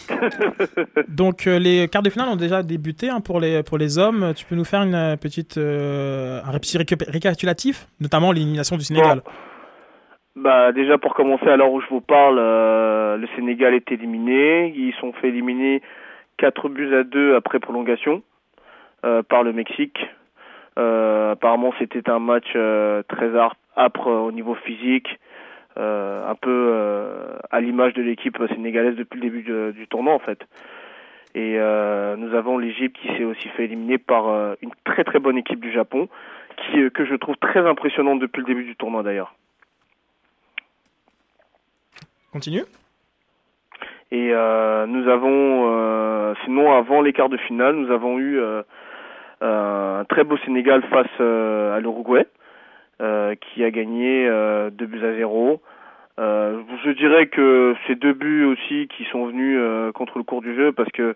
Donc, euh, les quarts de finale ont déjà débuté hein, pour, les, pour les hommes. Tu peux nous faire une euh, petite, euh, un petit récap- récapitulatif, notamment l'élimination du Sénégal Bah, déjà, pour commencer, à l'heure où je vous parle, euh, le Sénégal est éliminé. Ils sont fait éliminer 4 buts à 2 après prolongation euh, par le Mexique. Euh, apparemment, c'était un match euh, très âpre euh, au niveau physique, un peu à l'image de l'équipe sénégalaise depuis le début de- du tournoi, en fait. Et euh, nous avons l'Égypte qui s'est aussi fait éliminer par euh, une très très bonne équipe du Japon, qui, euh, que je trouve très impressionnante depuis le début du tournoi d'ailleurs. Continue. Et nous avons, sinon avant les quarts de finale, nous avons eu un très beau Sénégal face euh, à l'Uruguay, euh, qui a gagné euh, 2 buts à 0. Euh, je dirais que ces deux buts aussi qui sont venus euh, contre le cours du jeu parce que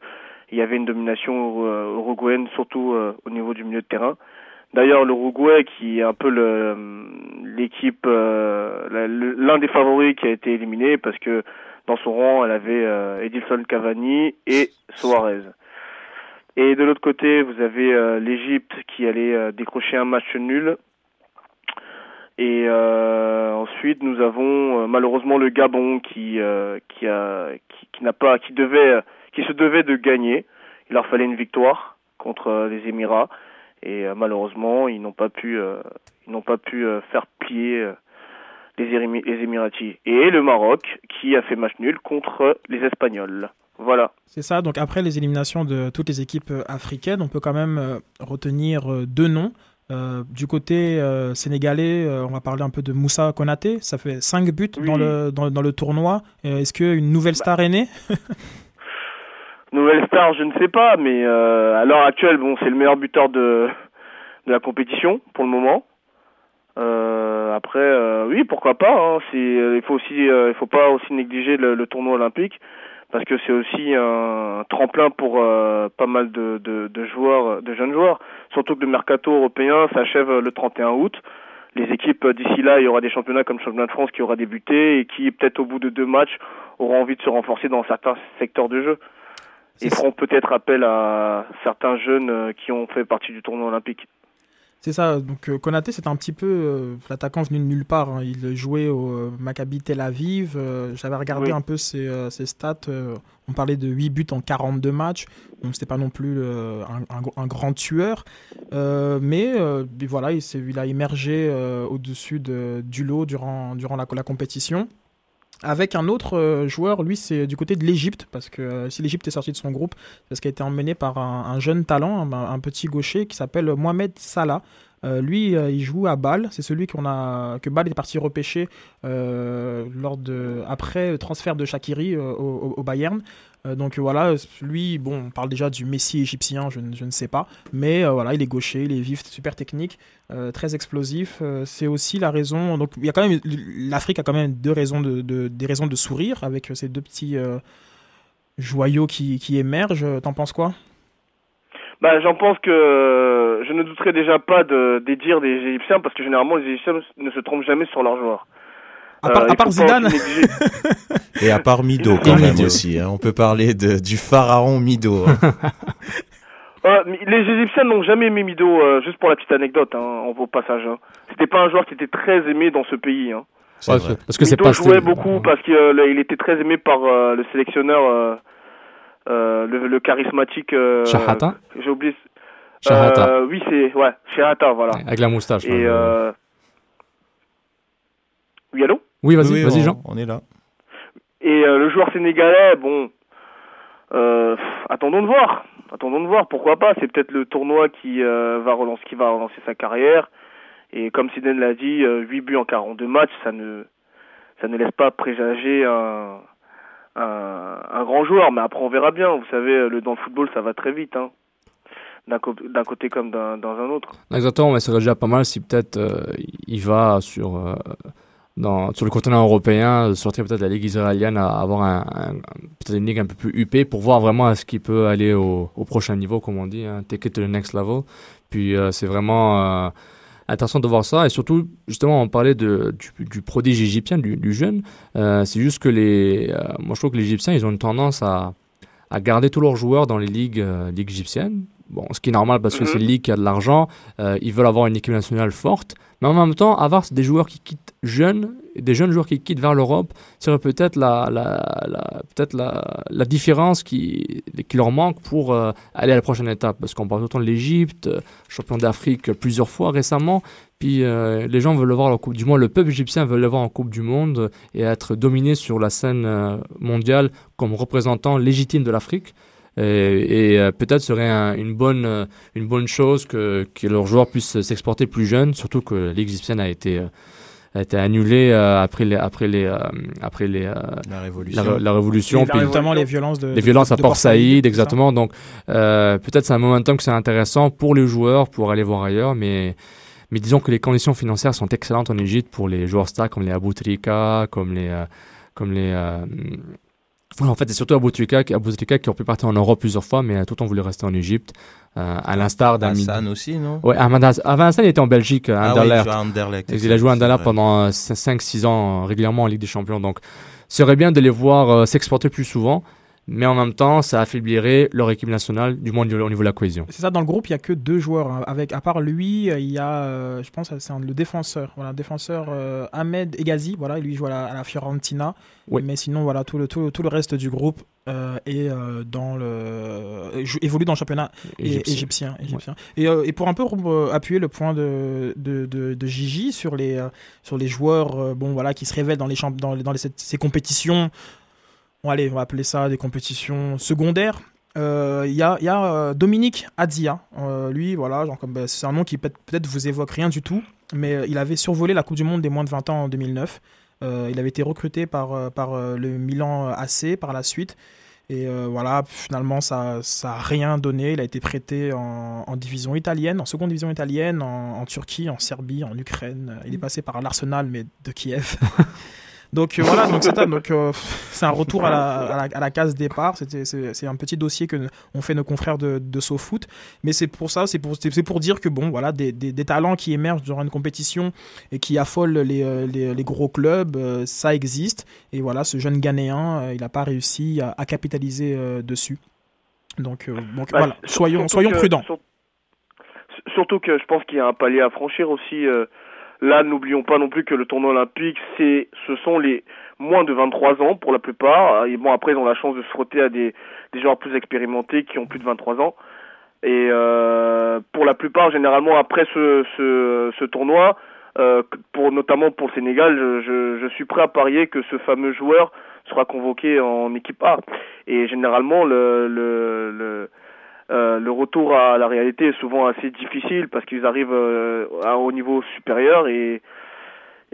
il y avait une domination euh, uruguayenne surtout euh, au niveau du milieu de terrain. D'ailleurs, l'Uruguay qui est un peu l'équipe, euh, l'un des favoris qui a été éliminé parce que dans son rang, elle avait euh, Edilson Cavani et Suarez. Et de l'autre côté, vous avez euh, l'Égypte qui allait euh, décrocher un match nul. Et euh, ensuite, nous avons euh, malheureusement le Gabon qui euh, qui a qui, qui n'a pas qui devait qui se devait de gagner. Il leur fallait une victoire contre euh, les Émirats et euh, malheureusement, ils n'ont pas pu euh, ils n'ont pas pu euh, faire plier euh, les Émiratis. Et le Maroc qui a fait match nul contre les Espagnols. Voilà. C'est ça. Donc, après les éliminations de toutes les équipes euh, africaines, on peut quand même euh, retenir euh, deux noms. Euh, du côté euh, sénégalais, euh, on va parler un peu de Moussa Konaté. Ça fait 5 buts Oui. dans, le, dans, dans le tournoi. Est-ce qu'une nouvelle star est née? Nouvelle star, je ne sais pas, mais à l'heure actuelle, bon, c'est le meilleur buteur de, de la compétition pour le moment. Après, oui, pourquoi pas. Hein, c'est, il faut aussi, il faut pas aussi négliger le, le tournoi olympique parce que c'est aussi un tremplin pour euh, pas mal de, de, de joueurs, de jeunes joueurs. Surtout que le mercato européen s'achève le 31 août. Les équipes euh, d'ici là, il y aura des championnats comme le championnat de France qui aura débuté et qui peut-être au bout de deux matchs auront envie de se renforcer dans certains secteurs de jeu et feront peut-être appel à certains jeunes euh, qui ont fait partie du tournoi olympique. C'est ça, donc euh, Konaté c'était un petit peu euh, l'attaquant venu de nulle part. hein. Il jouait au euh, Maccabi Tel Aviv. euh, J'avais regardé Oui. un peu ses, euh, ses stats. on parlait de 8 buts en 42 matchs. Donc c'était pas non plus un, un- un grand tueur. Mais voilà, il, a émergé au-dessus de- du lot durant, durant la, la compétition. Avec un autre euh, joueur, lui c'est du côté de l'Égypte, parce que euh, si l'Égypte est sortie de son groupe, c'est parce qu'elle a été emmenée par un, un jeune talent, un, petit gaucher qui s'appelle Mohamed Salah. Euh, lui, il joue à Bâle. C'est celui a que Bâle est parti repêcher euh, lors de après le transfert de Shakiri au Bayern. Euh, donc voilà, lui, bon, on parle déjà du Messi égyptien, je, ne- sais pas, mais euh, voilà, il est gaucher, il est vif, super technique, euh, très explosif. Euh, c'est aussi la raison. Donc il y a quand même l'Afrique a quand même deux raisons de, de- des raisons de sourire avec ces deux petits euh, joyaux qui, émergent. T'en penses quoi? Bah, j'en pense que euh, je ne douterai déjà pas de, des dires des Égyptiens parce que généralement les Égyptiens ne se trompent jamais sur leurs joueurs. À part, Euh, à part Zidane Et à part Mido, quand même Mido. aussi. hein. On peut parler de, du pharaon Mido. hein. Euh, les Égyptiens n'ont jamais aimé Mido, euh, juste pour la petite anecdote, hein, au passage. Hein. C'était pas un joueur qui était très aimé dans ce pays. Hein. C'est Ouais, vrai. parce que Mido pas jouait beaucoup parce qu'il il était très aimé par euh, le sélectionneur, euh, euh, le, le charismatique. Euh, Shahata J'ai oublié. Shahata. Euh, oui, c'est ouais, Shahata, voilà. Avec la moustache. Et ouais. euh... oui, allô? Oui, vas-y, Oui, vas-y, on- Jean. On est là. Et euh, le joueur sénégalais, bon, euh, attendons de voir. Attendons de voir, pourquoi pas. C'est peut-être le tournoi qui euh, va relancer, qui va relancer sa carrière. Et comme Zidane l'a dit, euh, 8 buts en 42 matchs, ça ne, ça ne laisse pas présager un, un, un grand joueur. Mais après, on verra bien. Vous savez, le, dans le football, ça va très vite. Hein. D'un, côté comme d'un, dans un autre. Exactement, mais ce serait déjà pas mal si peut-être euh, il va sur, euh, sur le continent européen, sortir peut-être de la Ligue israélienne, à avoir peut-être une ligue un peu plus huppée pour voir vraiment est-ce qu'il peut aller au, prochain niveau, comme on dit, hein, take it to the next level. Puis euh, c'est vraiment euh, intéressant de voir ça. Et surtout, justement, on parlait du, prodige égyptien, du, jeune. Euh, c'est juste que les, moi je trouve que les Égyptiens, ils ont une tendance à, à garder tous leurs joueurs dans les ligues, ligues égyptiennes. Bon, ce qui est normal parce que Mhm. c'est une ligue qui a de l'argent. Euh, ils veulent avoir une équipe nationale forte, mais en même temps, avoir des joueurs qui quittent jeunes, des jeunes joueurs qui quittent vers l'Europe, serait peut-être la, la, la- peut-être la, la différence qui, qui leur manque pour euh, aller à la prochaine étape. Parce qu'on parle autant de l'Égypte, euh, champion d'Afrique plusieurs fois récemment, puis euh, les gens veulent le voir en Coupe du Monde, le peuple égyptien veut le voir en Coupe du Monde et être dominé sur la scène mondiale comme représentant légitime de l'Afrique. Et, et, euh, peut-être serait un- une, bonne, euh, une bonne chose que, que leurs joueurs puissent s'exporter plus jeunes, surtout que la Ligue égyptienne a été, euh, a été annulée euh, après les, après les, euh, après les, euh, La révolution. la révolution. Puis- notamment les violences de les violences à de Port Saïd, exactement. Donc, euh, peut-être c'est un momentum que c'est intéressant pour les joueurs pour aller voir ailleurs, mais, mais disons que les conditions financières sont excellentes en Égypte pour les joueurs stars comme les Aboutrika, comme les, euh, comme les, euh, en fait, c'est surtout qui- Aboutrika qui ont pu partir en Europe plusieurs fois, mais tout le temps voulu rester en Égypte, euh, à l'instar d'un. Hassan aussi, non? Ouais, Ahmad Hassan, avant Hassan, il était en Belgique, à Ah oui, Anderlecht. à Anderlecht Et il a joué à Anderlecht pendant 5-6 ans euh, régulièrement en Ligue des Champions. Donc, ce serait bien de les voir euh, s'exporter plus souvent, mais en même temps, ça affaiblirait leur équipe nationale, du moins au niveau de la cohésion. C'est ça, dans le groupe, il y a que deux joueurs. hein. Avec, à part lui, euh, il y a, euh, je pense, que c'est le défenseur. Voilà, défenseur euh, Ahmed Egazi. Voilà, lui il joue à la, à la Fiorentina. Oui. Mais sinon, voilà, tout le, tout, tout le reste du groupe euh, est euh, dans le, euh, évolue dans le championnat Égyptien. égyptien. égyptien. Et, euh, et pour un peu euh, appuyer le point de, de, de, de Gigi sur les, euh, sur les joueurs euh, bon, voilà, qui se révèlent dans, les dans, les- dans les- ces, ces compétitions, bon, allez, on va appeler ça des compétitions secondaires. Euh, Il y a, il y a euh, Dominique Adzia. Euh, lui, voilà, genre comme, bah, c'est un nom qui peut- peut-être vous évoque rien du tout, mais il avait survolé la Coupe du Monde des moins de 20 ans en 2009. Euh, il avait été recruté par, par le Milan AC par la suite. Et euh, voilà, finalement, ça n'a rien donné. Il a été prêté en, en, division italienne, en seconde division italienne, en, en Turquie, en Serbie, en Ukraine. Il est passé par l'Arsenal, mais de Kiev. Donc euh, voilà, donc c'est donc euh, c'est un retour à la, à la, à la case départ. C'était c'est un petit dossier que on fait nos confrères de, de SoFoot, mais c'est pour ça, c'est pour c'est pour dire que bon voilà des, des, des, talents qui émergent durant une compétition et qui affolent les, euh, les, les gros clubs, ça existe. Et voilà, ce jeune Ghanéen, il n'a pas réussi à, à capitaliser dessus. Donc, donc bah, voilà, soyons soyons que, prudents. Surtout que je pense qu'il y a un palier à franchir aussi. Là, n'oublions pas non plus que le tournoi olympique, c'est, ce sont les moins de 23 ans pour la plupart. Et bon, après, ils ont la chance de se frotter à des, des joueurs plus expérimentés qui ont plus de 23 ans. Et euh, pour la plupart, généralement, après ce, ce, ce tournoi, euh, pour notamment pour Sénégal, je, je, je, suis prêt à parier que ce fameux joueur sera convoqué en équipe A. Et généralement, le, le, le euh, le retour à la réalité est souvent assez difficile parce qu'ils arrivent euh, à un niveau supérieur et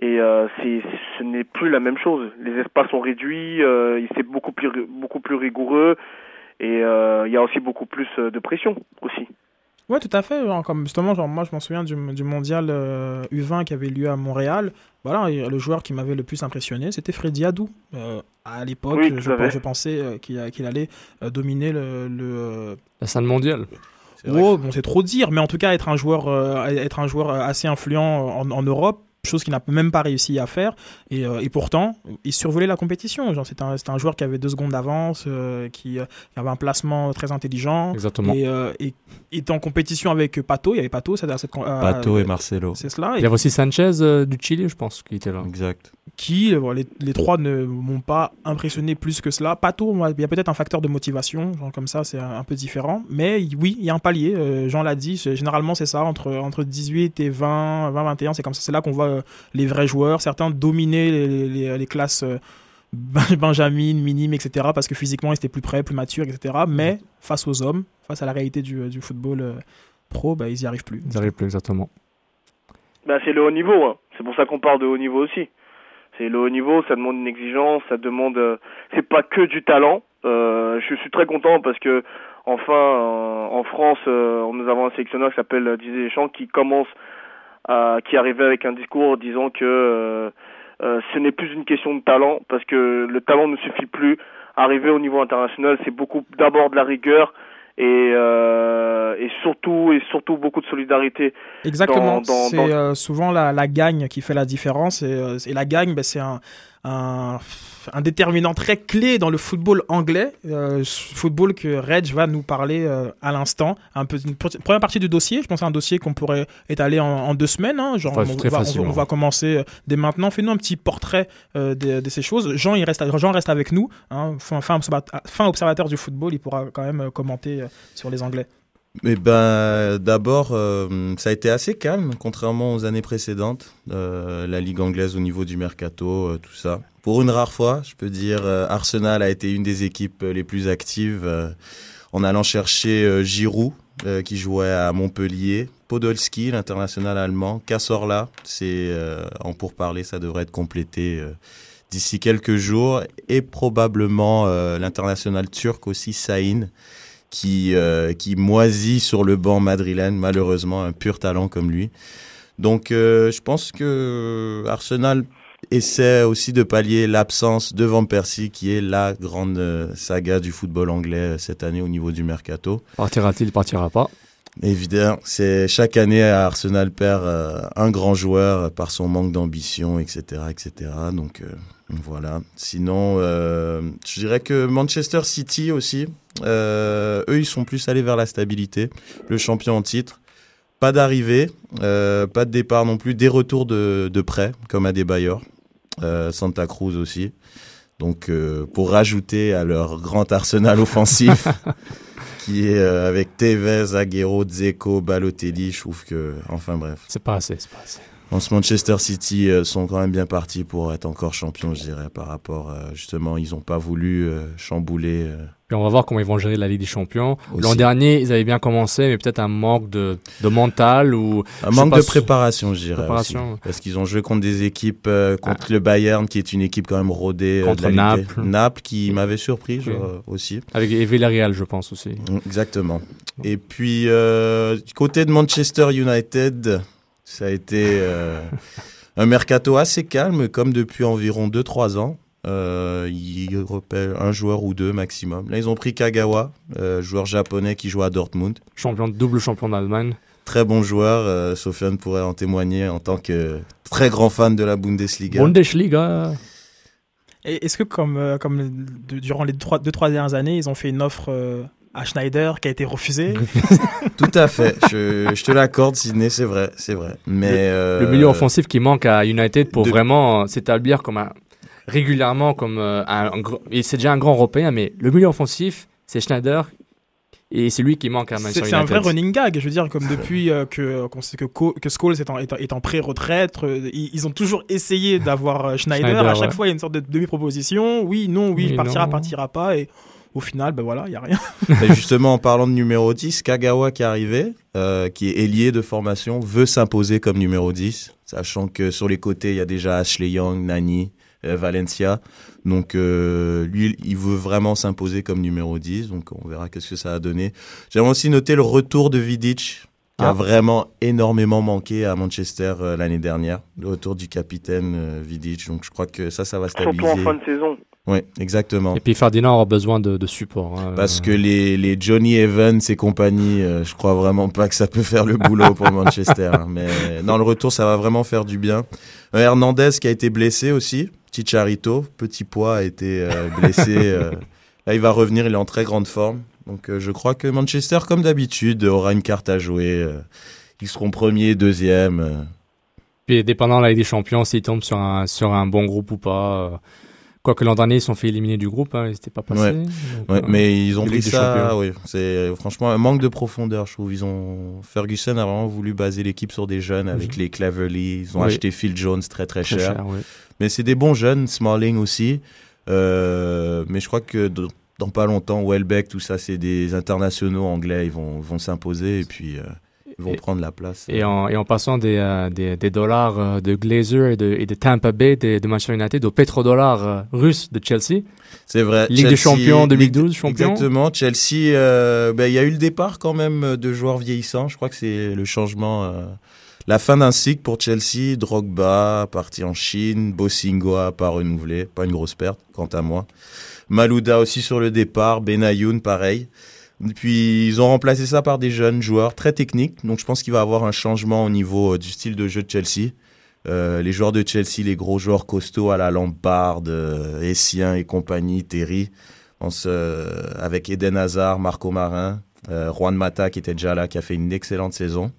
et euh, c'est ce n'est plus la même chose. Les espaces sont réduits, euh, c'est beaucoup plus beaucoup plus rigoureux et il y a aussi beaucoup plus de pression aussi. Ouais, tout à fait. Genre, comme justement, genre, moi, je m'en souviens du, du mondial U20 qui avait lieu à Montréal. Voilà, et le joueur qui m'avait le plus impressionné, c'était Freddy Adou. à l'époque, oui, je, je, pensais qu'il qu'il allait dominer le, le la scène mondiale. Oh, bon, c'est trop dire, mais en tout cas, être un joueur, euh, être un joueur assez influent en, en Europe, chose qu'il n'a même pas réussi à faire. Et, euh, et pourtant, il survolait la compétition. C'était un, un, joueur qui avait deux secondes d'avance, euh, qui, euh, qui, avait un placement très intelligent. Exactement. Et, euh, et était en compétition avec Pato. Il y avait Pato. Cette, cette, Pato et Marcelo. C'est cela. Il y avait aussi Sanchez du Chili, je pense, qui était là. Exact. Qui, les, les trois ne m'ont pas impressionné plus que cela. Pato, il y a peut-être un facteur de motivation. Genre comme ça, c'est un, un, peu différent. Mais oui, il y a un palier. Jean l'a dit. Généralement, c'est ça. Entre, entre 18 et 20, 20 21, c'est comme ça. C'est là qu'on voit les vrais joueurs. Certains dominaient les, les, les classes euh, Benjamin, minimes, etc. parce que physiquement ils étaient plus prêts, plus matures, etc. Mais face aux hommes, face à la réalité du, du football euh, pro, bah, ils n'y arrivent plus. Ils n'y arrivent plus, exactement. Bah, c'est le haut niveau. Hein. C'est pour ça qu'on parle de haut niveau aussi. C'est le haut niveau, ça demande une exigence, ça demande. Euh, c'est pas que du talent. Euh, je suis très content parce que enfin en France, nous avons un sélectionneur qui s'appelle Didier Deschamps qui commence euh, qui arrivait avec un discours disant que euh, euh, ce n'est plus une question de talent parce que le talent ne suffit plus. Arriver au niveau international, c'est beaucoup d'abord de la rigueur et, euh, et surtout et surtout beaucoup de solidarité. Exactement. C'est euh, souvent la, la gagne qui fait la différence et, et la gagne, ben, c'est un, un, un, déterminant très clé dans le football anglais, euh, football que Reg va nous parler euh, à l'instant. Un peu une première partie du dossier, je pense à un dossier qu'on pourrait étaler en, en, deux semaines. Hein, genre, enfin, on, va, on, on, va, commencer dès maintenant. Fais-nous un petit portrait euh, de, de, ces choses. Jean, il reste, Jean reste avec nous, hein, fin, fin, observateur, fin observateur du football, il pourra quand même commenter sur les Anglais. Mais ben, d'abord, euh, ça a été assez calme, contrairement aux années précédentes. Euh, la Ligue anglaise au niveau du mercato, euh, tout ça. Pour une rare fois, je peux dire, Arsenal a été une des équipes les plus actives en allant chercher Giroud, qui jouait à Montpellier, Podolski, l'international allemand, Cazorla, c'est en pourparler, ça devrait être complété d'ici quelques jours, et probablement l'international turc aussi, Saïn qui, euh, qui moisit sur le banc madrilène, malheureusement, un pur talent comme lui. Donc euh, je pense que Arsenal essaie aussi de pallier l'absence de Van qui est la grande euh, saga du football anglais cette année au niveau du mercato. Partira-t-il, partira pas? Évidemment, c'est chaque année Arsenal perd euh, un grand joueur par son manque d'ambition, etc., etc. Donc euh, voilà. Sinon, euh, je dirais que Manchester City aussi, eux, ils sont plus allés vers la stabilité. Le champion en titre, pas d'arrivée, pas de départ non plus, des retours de, de prêt, comme à des bailleurs. Santa Cruz aussi. Donc, pour rajouter à leur grand arsenal offensif. Qui est euh, avec Tevez, Aguero, Dzeko, Balotelli. Je trouve que, enfin bref. C'est pas assez, c'est pas assez. En ce Manchester City euh, sont quand même bien partis pour être encore champions, je dirais, par rapport, euh, justement, ils n'ont pas voulu euh, chambouler Puis on va voir comment ils vont gérer la Ligue des Champions. L'an dernier, ils avaient bien commencé, mais peut-être un manque de, de mental ou Un manque de préparation, je dirais. Parce qu'ils ont joué contre des équipes, euh, contre le Bayern, qui est une équipe quand même rodée. euh, Contre de la Ligue. Naples. Naples, qui m'avait surpris je- Ok. aussi. avec et Villarreal, je pense aussi. Exactement. Et puis, euh, du côté de Manchester United, ça a été un mercato assez calme, comme depuis environ 2-3 ans. Euh, ils repèrent un joueur ou deux maximum. Là, ils ont pris Kagawa, euh, joueur japonais qui joue à Dortmund. Champion, double champion d'Allemagne. Très bon joueur. Euh, Sofiane pourrait en témoigner en tant que très grand fan de la Bundesliga. Bundesliga. Est-ce que comme, euh, comme de- durant les 2-3 deux, trois dernières années, ils ont fait une offre euh, à Schneider qui a été refusée? Tout à fait. Je, je te l'accorde, Sidney, c'est vrai, c'est vrai. Mais euh, Le milieu offensif qui manque à United pour de- vraiment s'établir comme un, régulièrement comme euh, un, un et c'est déjà un grand européen, mais le milieu offensif, c'est Schneider et c'est lui qui manque à Manchester c'est un United. vrai running gag. Je veux dire, comme depuis euh, que, qu'on sait que, Co- que Scholes est en, est en- est en pré-retraite, euh, ils, ils ont toujours essayé d'avoir euh, Schneider. Schneider, à chaque ouais. fois, il y a une sorte de demi-proposition. Oui, non, oui, Oui, il partira, non. partira pas. Et au final, ben voilà, il n'y a rien. Mais justement, en parlant de numéro 10, Kagawa qui est arrivé, euh, qui est ailier de formation, veut s'imposer comme numéro 10, sachant que sur les côtés, il y a déjà Ashley Young, Nani, euh, Valencia. Donc, euh, lui, il veut vraiment s'imposer comme numéro 10. Donc, on verra qu'est-ce que ça a donné. J'aimerais aussi noter le retour de Vidic, qui a Ah. vraiment énormément manqué à Manchester euh, l'année dernière. Le retour du capitaine euh, Vidic. Donc, je crois que ça, ça va Surtout en stabiliser. fin de saison. Oui, exactement. Et puis Ferdinand aura besoin de, de support. hein. Parce que les, les Johnny Evans et compagnie, euh, je crois vraiment pas que ça peut faire le boulot pour Manchester. hein. Mais dans le retour, ça va vraiment faire du bien. Euh, Hernandez qui a été blessé aussi. Chicharito, petit poids, a été euh, blessé. euh. Là, il va revenir, il est en très grande forme. Donc euh, je crois que Manchester, comme d'habitude, aura une carte à jouer. Ils seront premier, deuxième. euh. Puis dépendant de la Ligue des Champions, s'ils tombent sur un, sur un bon groupe ou pas. Quoique l'an dernier, ils se sont fait éliminer du groupe, hein, ils n'étaient pas passés. Ouais. Donc, Ouais, euh, mais ils ont pris ça, oui. C'est franchement un manque de profondeur, je trouve. Ils ont Ferguson a vraiment voulu baser l'équipe sur des jeunes avec les Cleverly. Ils ont Oui. acheté Phil Jones très très, très cher. Mais c'est des bons jeunes, Smalling aussi. Euh, mais je crois que dans pas longtemps, Welbeck, tout ça, c'est des internationaux anglais. Ils vont vont s'imposer et puis euh, vont Et- prendre la place. Et en, et en passant des, euh, des, des dollars euh, de Glazer et de, et de Tampa Bay de, de Manchester United au pétrodollars euh, russe de Chelsea. C'est vrai. Ligue des Champions Ligue- 2012, champion. Exactement. Chelsea, euh, ben, il y a eu le départ quand même de joueurs vieillissants. Je crois que c'est le changement, euh, la fin d'un cycle pour Chelsea. Drogba parti en Chine, Bosingoa pas renouvelé, pas une grosse perte quant à moi. Malouda aussi sur le départ, Benayoun pareil. Puis ils ont remplacé ça par des jeunes joueurs très techniques. Donc je pense qu'il va y avoir un changement au niveau euh, du style de jeu de Chelsea. Euh, les joueurs de Chelsea, les gros joueurs costauds à la Lampard, euh, Essien et compagnie, Terry, avec Eden Hazard, Marco Marin, Juan Mata qui était déjà là, qui a fait une excellente saison.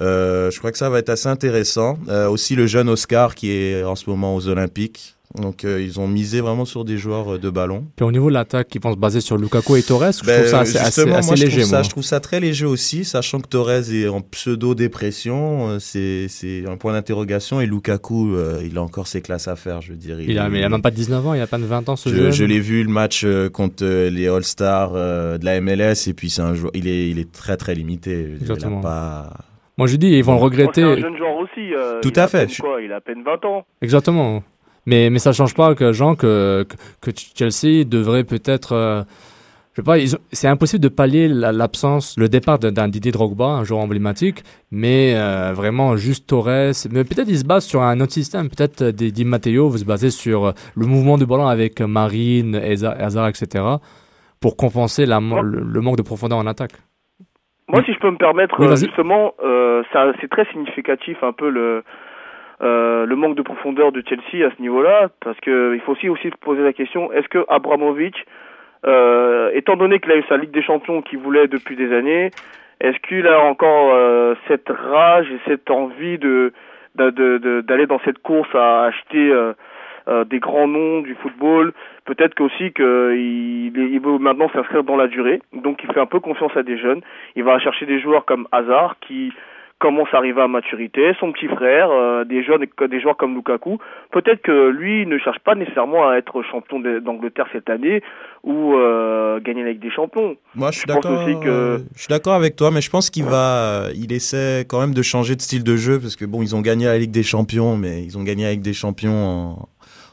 Je crois que ça va être assez intéressant. Aussi le jeune Oscar qui est en ce moment aux Olympiques. Donc euh, ils ont misé vraiment sur des joueurs euh, de ballon. Puis au niveau de l'attaque, ils vont se baser sur Lukaku et Torres. Je Ben, trouve ça assez, assez, justement, assez moi, je léger. trouve ça, moi. je trouve ça très léger aussi, sachant que Torres est en pseudo-dépression. euh, C'est, un point d'interrogation. Et Lukaku, euh, il a encore ses classes à faire, je veux dire. Il a, mais il a même pas 19 ans, il a pas de 20 ans ce je, jeune. je l'ai vu le match euh, contre euh, les All-Stars euh, de la MLS et puis c'est un joueur, il est, il est très très limité. Il a Exactement. pas... Moi je dis, ils vont le c'est regretter. un jeune joueur aussi. euh, Tout à fait, Quoi, il a à peine 20 ans. Exactement. Mais, mais ça change pas que, Jean, que, que, que Chelsea devrait peut-être. euh, je sais pas, c'est impossible de pallier la- l'absence, le départ d'un- Didier Drogba, un joueur emblématique, mais euh, vraiment juste Torres. Mais peut-être ils se basent sur un autre système. Peut-être euh, Di Matteo veut se baser sur le mouvement du ballon avec Marine, Hazard, etc. pour compenser la, le, le manque de profondeur en attaque. Moi, si je peux me permettre, Oui, justement, euh, c'est très significatif un peu le euh, le manque de profondeur de Chelsea à ce niveau-là, parce que il faut aussi aussi se poser la question est-ce que Abramovich, euh, étant donné qu'il a eu sa Ligue des Champions qu'il voulait depuis des années, est-ce qu'il a encore euh, cette rage et cette envie de d'aller dans cette course à acheter euh, euh, des grands noms du football? Peut-être qu'aussi qu'il il veut maintenant s'inscrire dans la durée, donc il fait un peu confiance à des jeunes. Il va chercher des joueurs comme Hazard qui commence à arriver à maturité, son petit frère, euh, des jeunes, des joueurs comme Lukaku. Peut-être que lui ne cherche pas nécessairement à être champion d'Angleterre cette année ou euh, gagner la Ligue des Champions. Moi, je suis d'accord. aussi que- euh, Je suis d'accord avec toi, mais je pense qu'il va, euh, il essaie quand même de changer de style de jeu parce que bon, ils ont gagné la Ligue des Champions, mais ils ont gagné la Ligue des Champions en,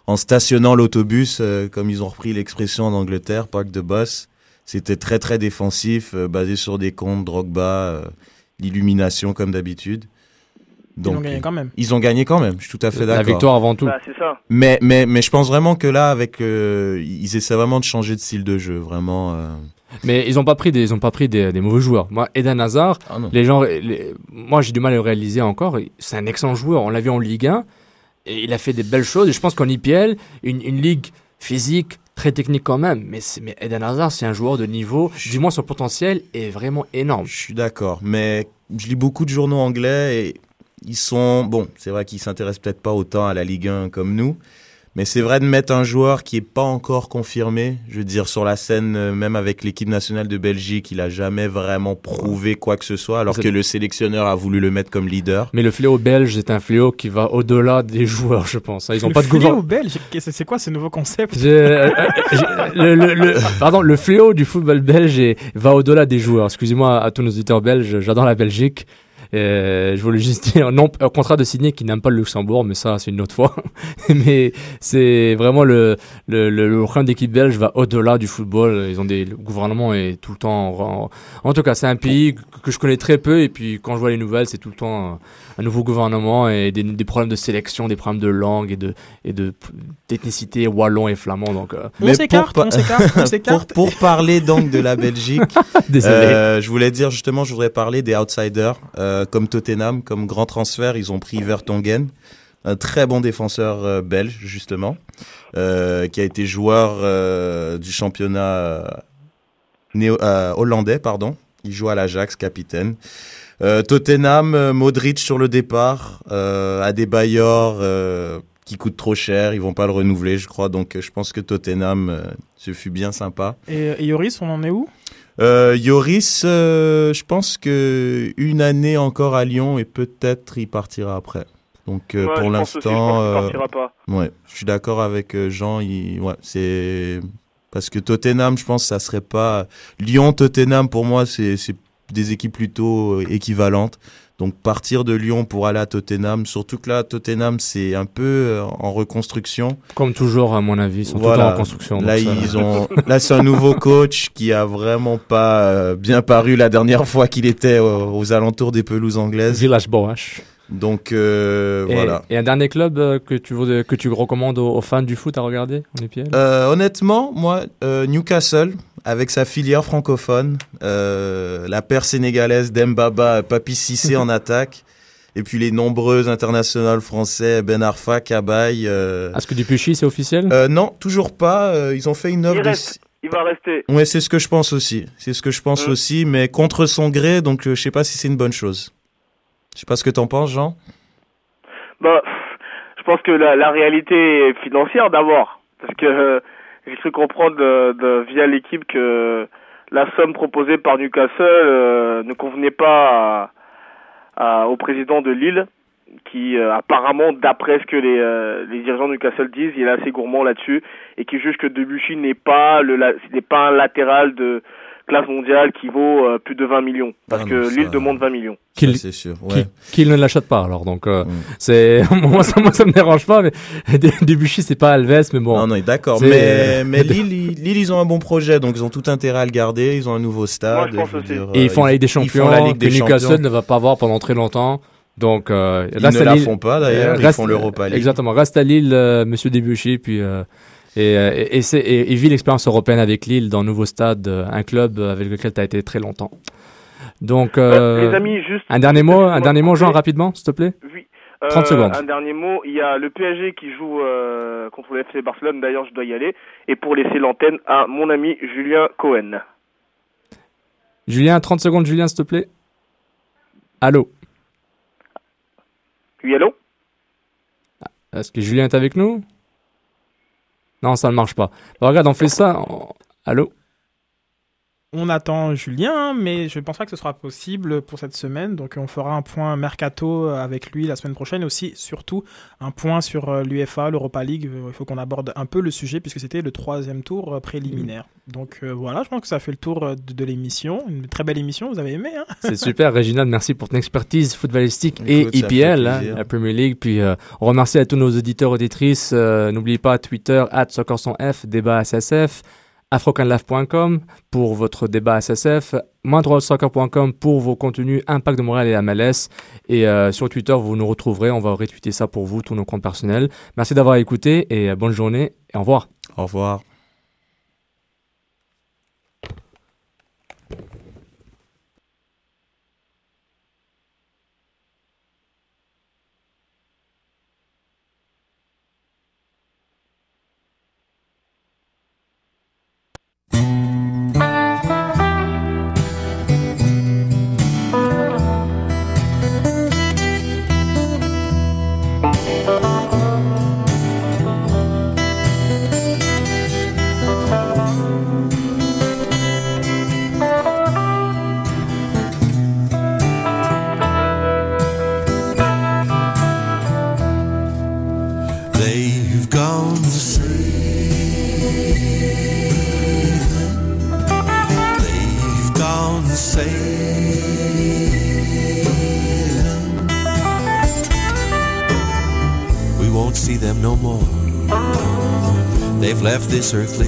en stationnant l'autobus, euh, comme ils ont repris l'expression en Angleterre, park de boss. C'était très très défensif, basé sur des comptes, Drogba, l'illumination comme d'habitude. Ils ont Donc, gagné quand même. Ils ont gagné quand même. Je suis tout à fait La d'accord. victoire avant tout. Bah, c'est ça. Mais, mais, mais je pense vraiment que là, avec, euh, ils essaient vraiment de changer de style de jeu, vraiment. euh. Mais ils ont pas pris des, ils ont pas pris des, des mauvais joueurs. Moi, Eden Hazard, Ah les gens, les- moi j'ai du mal à le réaliser encore. C'est un excellent joueur. On l'a vu en Ligue 1 et il a fait des belles choses. Et je pense qu'en IPL, une, une ligue physique, très technique quand même. Mais, c'est- mais Eden Hazard, c'est un joueur de niveau. Du moins, son potentiel est vraiment énorme. Je suis d'accord, mais je lis beaucoup de journaux anglais et ils sont bon. C'est vrai qu'ils s'intéressent peut-être pas autant à la Ligue 1 comme nous, mais c'est vrai de mettre un joueur qui est pas encore confirmé. Je veux dire sur la scène, euh, même avec l'équipe nationale de Belgique, il a jamais vraiment prouvé quoi que ce soit, alors que le sélectionneur a voulu le mettre comme leader. Mais le fléau belge est un fléau qui va au-delà des joueurs, je pense. Ils ont le pas de fléau gouvernement. belge, qu'est-ce- c'est quoi ce nouveau concept euh, j'ai- le, le- le- pardon, le fléau du football belge est- va au-delà des joueurs. Excusez-moi à tous nos auditeurs belges, j'adore la Belgique. Euh, je voulais juste dire, non, au contraire de Sydney qui n'aime pas le Luxembourg, mais ça c'est une autre fois. mais c'est vraiment le, le, le, le programme d'équipe belge va au-delà du football. Ils ont des, le gouvernement est tout le temps. En, en tout cas, c'est un pays que, je connais très peu et puis quand je vois les nouvelles, c'est tout le temps un nouveau gouvernement et des, des problèmes de sélection, des problèmes de langue et de et de d'ethnicité wallon et flamand. Donc euh, On Mais s'écarte, on s'écarte, on pour, s'écarte. pour parler donc de la Belgique, désolé. Euh, je voulais dire justement, je voudrais parler des outsiders, euh, comme Tottenham, comme grand transfert, ils ont pris Vertonghen, un très bon défenseur euh, belge justement, euh, qui a été joueur euh, du championnat néo- hollandais, pardon. Il joue à l'Ajax, capitaine. Tottenham, Modric sur le départ, euh, Adebayor euh, qui coûte trop cher, ils vont pas le renouveler, je crois. Donc, je pense que Tottenham, ce fut bien sympa. Et Yoris, on en est où? Euh, Yoris, euh, je pense que une année encore à Lyon et peut-être il partira après. Donc euh, Ouais, pour l'instant, euh, ouais, je suis d'accord avec euh, Jean. Il, ouais, c'est parce que Tottenham, je pense, que ça serait pas Lyon, Tottenham pour moi, c'est c'est des équipes plutôt euh, équivalentes. Donc partir de Lyon pour aller à Tottenham, surtout que là Tottenham c'est un peu euh, en reconstruction. Comme toujours, à mon avis, ils sont tout le Voilà. temps en construction. Là, donc ça- ils ont, là, c'est un nouveau coach qui a vraiment pas euh, bien paru la dernière fois qu'il était aux, aux alentours des pelouses anglaises. Village Boas. Donc, euh, Et, voilà. et un dernier club euh, que tu, que tu recommandes aux, aux fans du foot à regarder en EPL Euh, honnêtement, moi, euh, Newcastle, avec sa filière francophone, euh, la paire sénégalaise d'Embaba, Papi Cissé en attaque, et puis les nombreux internationaux français, Ben Arfa, Cabaye. Euh... Est-ce que Dupuchy, c'est officiel? Euh, non, toujours pas. euh, ils ont fait une Il offre de reste, il va rester. Ouais, c'est ce que je pense aussi. C'est ce que je pense Mm. aussi, mais contre son gré, donc euh, je sais pas si c'est une bonne chose. Je sais pas ce que t'en penses, Jean? Bah, je pense que la, la réalité est financière d'abord, parce que euh, j'ai cru comprendre de, de- via l'équipe que la somme proposée par Newcastle euh, ne convenait pas à- à- au président de Lille, qui euh, apparemment, d'après ce que les, euh, les dirigeants de Newcastle disent, il est assez gourmand là-dessus et qui juge que Debuchy n'est pas le n'est pas un latéral de classe mondiale qui vaut euh, plus de 20 millions, parce Ah non, que Lille demande 20 millions. Qu'il c'est sûr. qu'il- Ouais. qu'il ne l'achète pas alors. Donc, euh, Mm. c'est moi, ça, moi, ça me dérange pas. Mais Debuchy, c'est pas Alves, mais bon. Non, non, d'accord. Mais, mais Lille, ils- Lille, ils ont un bon projet, donc ils ont tout intérêt à le garder. Ils ont un nouveau stade. Moi, je pense dire, Et euh, ils font la Ligue des ils font Champions, la Ligue que des Newcastle Champions. ne va pas avoir pendant très longtemps. Donc, euh, Ils ne la Lille- font pas d'ailleurs. Ils font l'Europa League. Exactement. Reste à Lille, euh, Monsieur Debuchy, puis euh, et, euh, et, et, et- l'expérience européenne avec Lille dans un nouveau stade, euh, un club avec lequel tu as été très longtemps. Donc, euh, les amis, juste un dernier mot, un dernier mot, Jean, rapidement, s'il te plaît. Oui. 30 secondes. Un dernier mot. Il y a le PSG qui joue euh, contre le FC Barcelone. D'ailleurs, je dois y aller. Et pour laisser l'antenne à mon ami Julien Cohen. Julien, 30 secondes, Julien, s'il te plaît. Allô Oui, allô? Est-ce que Julien est avec nous? Non, ça ne marche pas. Regarde, on fait ça. Allô? On attend Julien, mais je ne pense pas que ce sera possible pour cette semaine. Donc on fera un point mercato avec lui la semaine prochaine. Aussi, surtout, un point sur euh, l'UFA, l'Europa League. Il faut qu'on aborde un peu le sujet puisque c'était le troisième tour euh, préliminaire. Donc euh, voilà, je pense que ça fait le tour de, de l'émission. Une très belle émission, vous avez aimé. Hein C'est super, Réginald. Merci pour ton expertise footballistique et Écoute, IPL, hein, la Premier League. Puis euh, on remercie à tous nos auditeurs auditrices. Euh, N'oubliez pas Twitter, at F, débat SSF, afrocanlaf.com pour votre débat SSF, moindresoccer.com pour vos contenus Impact de Montréal et MLS. Et euh, sur Twitter, vous nous retrouverez. On va retweeter ça pour vous, tous nos comptes personnels. Merci d'avoir écouté et euh, bonne journée et au revoir. Au revoir. Earthly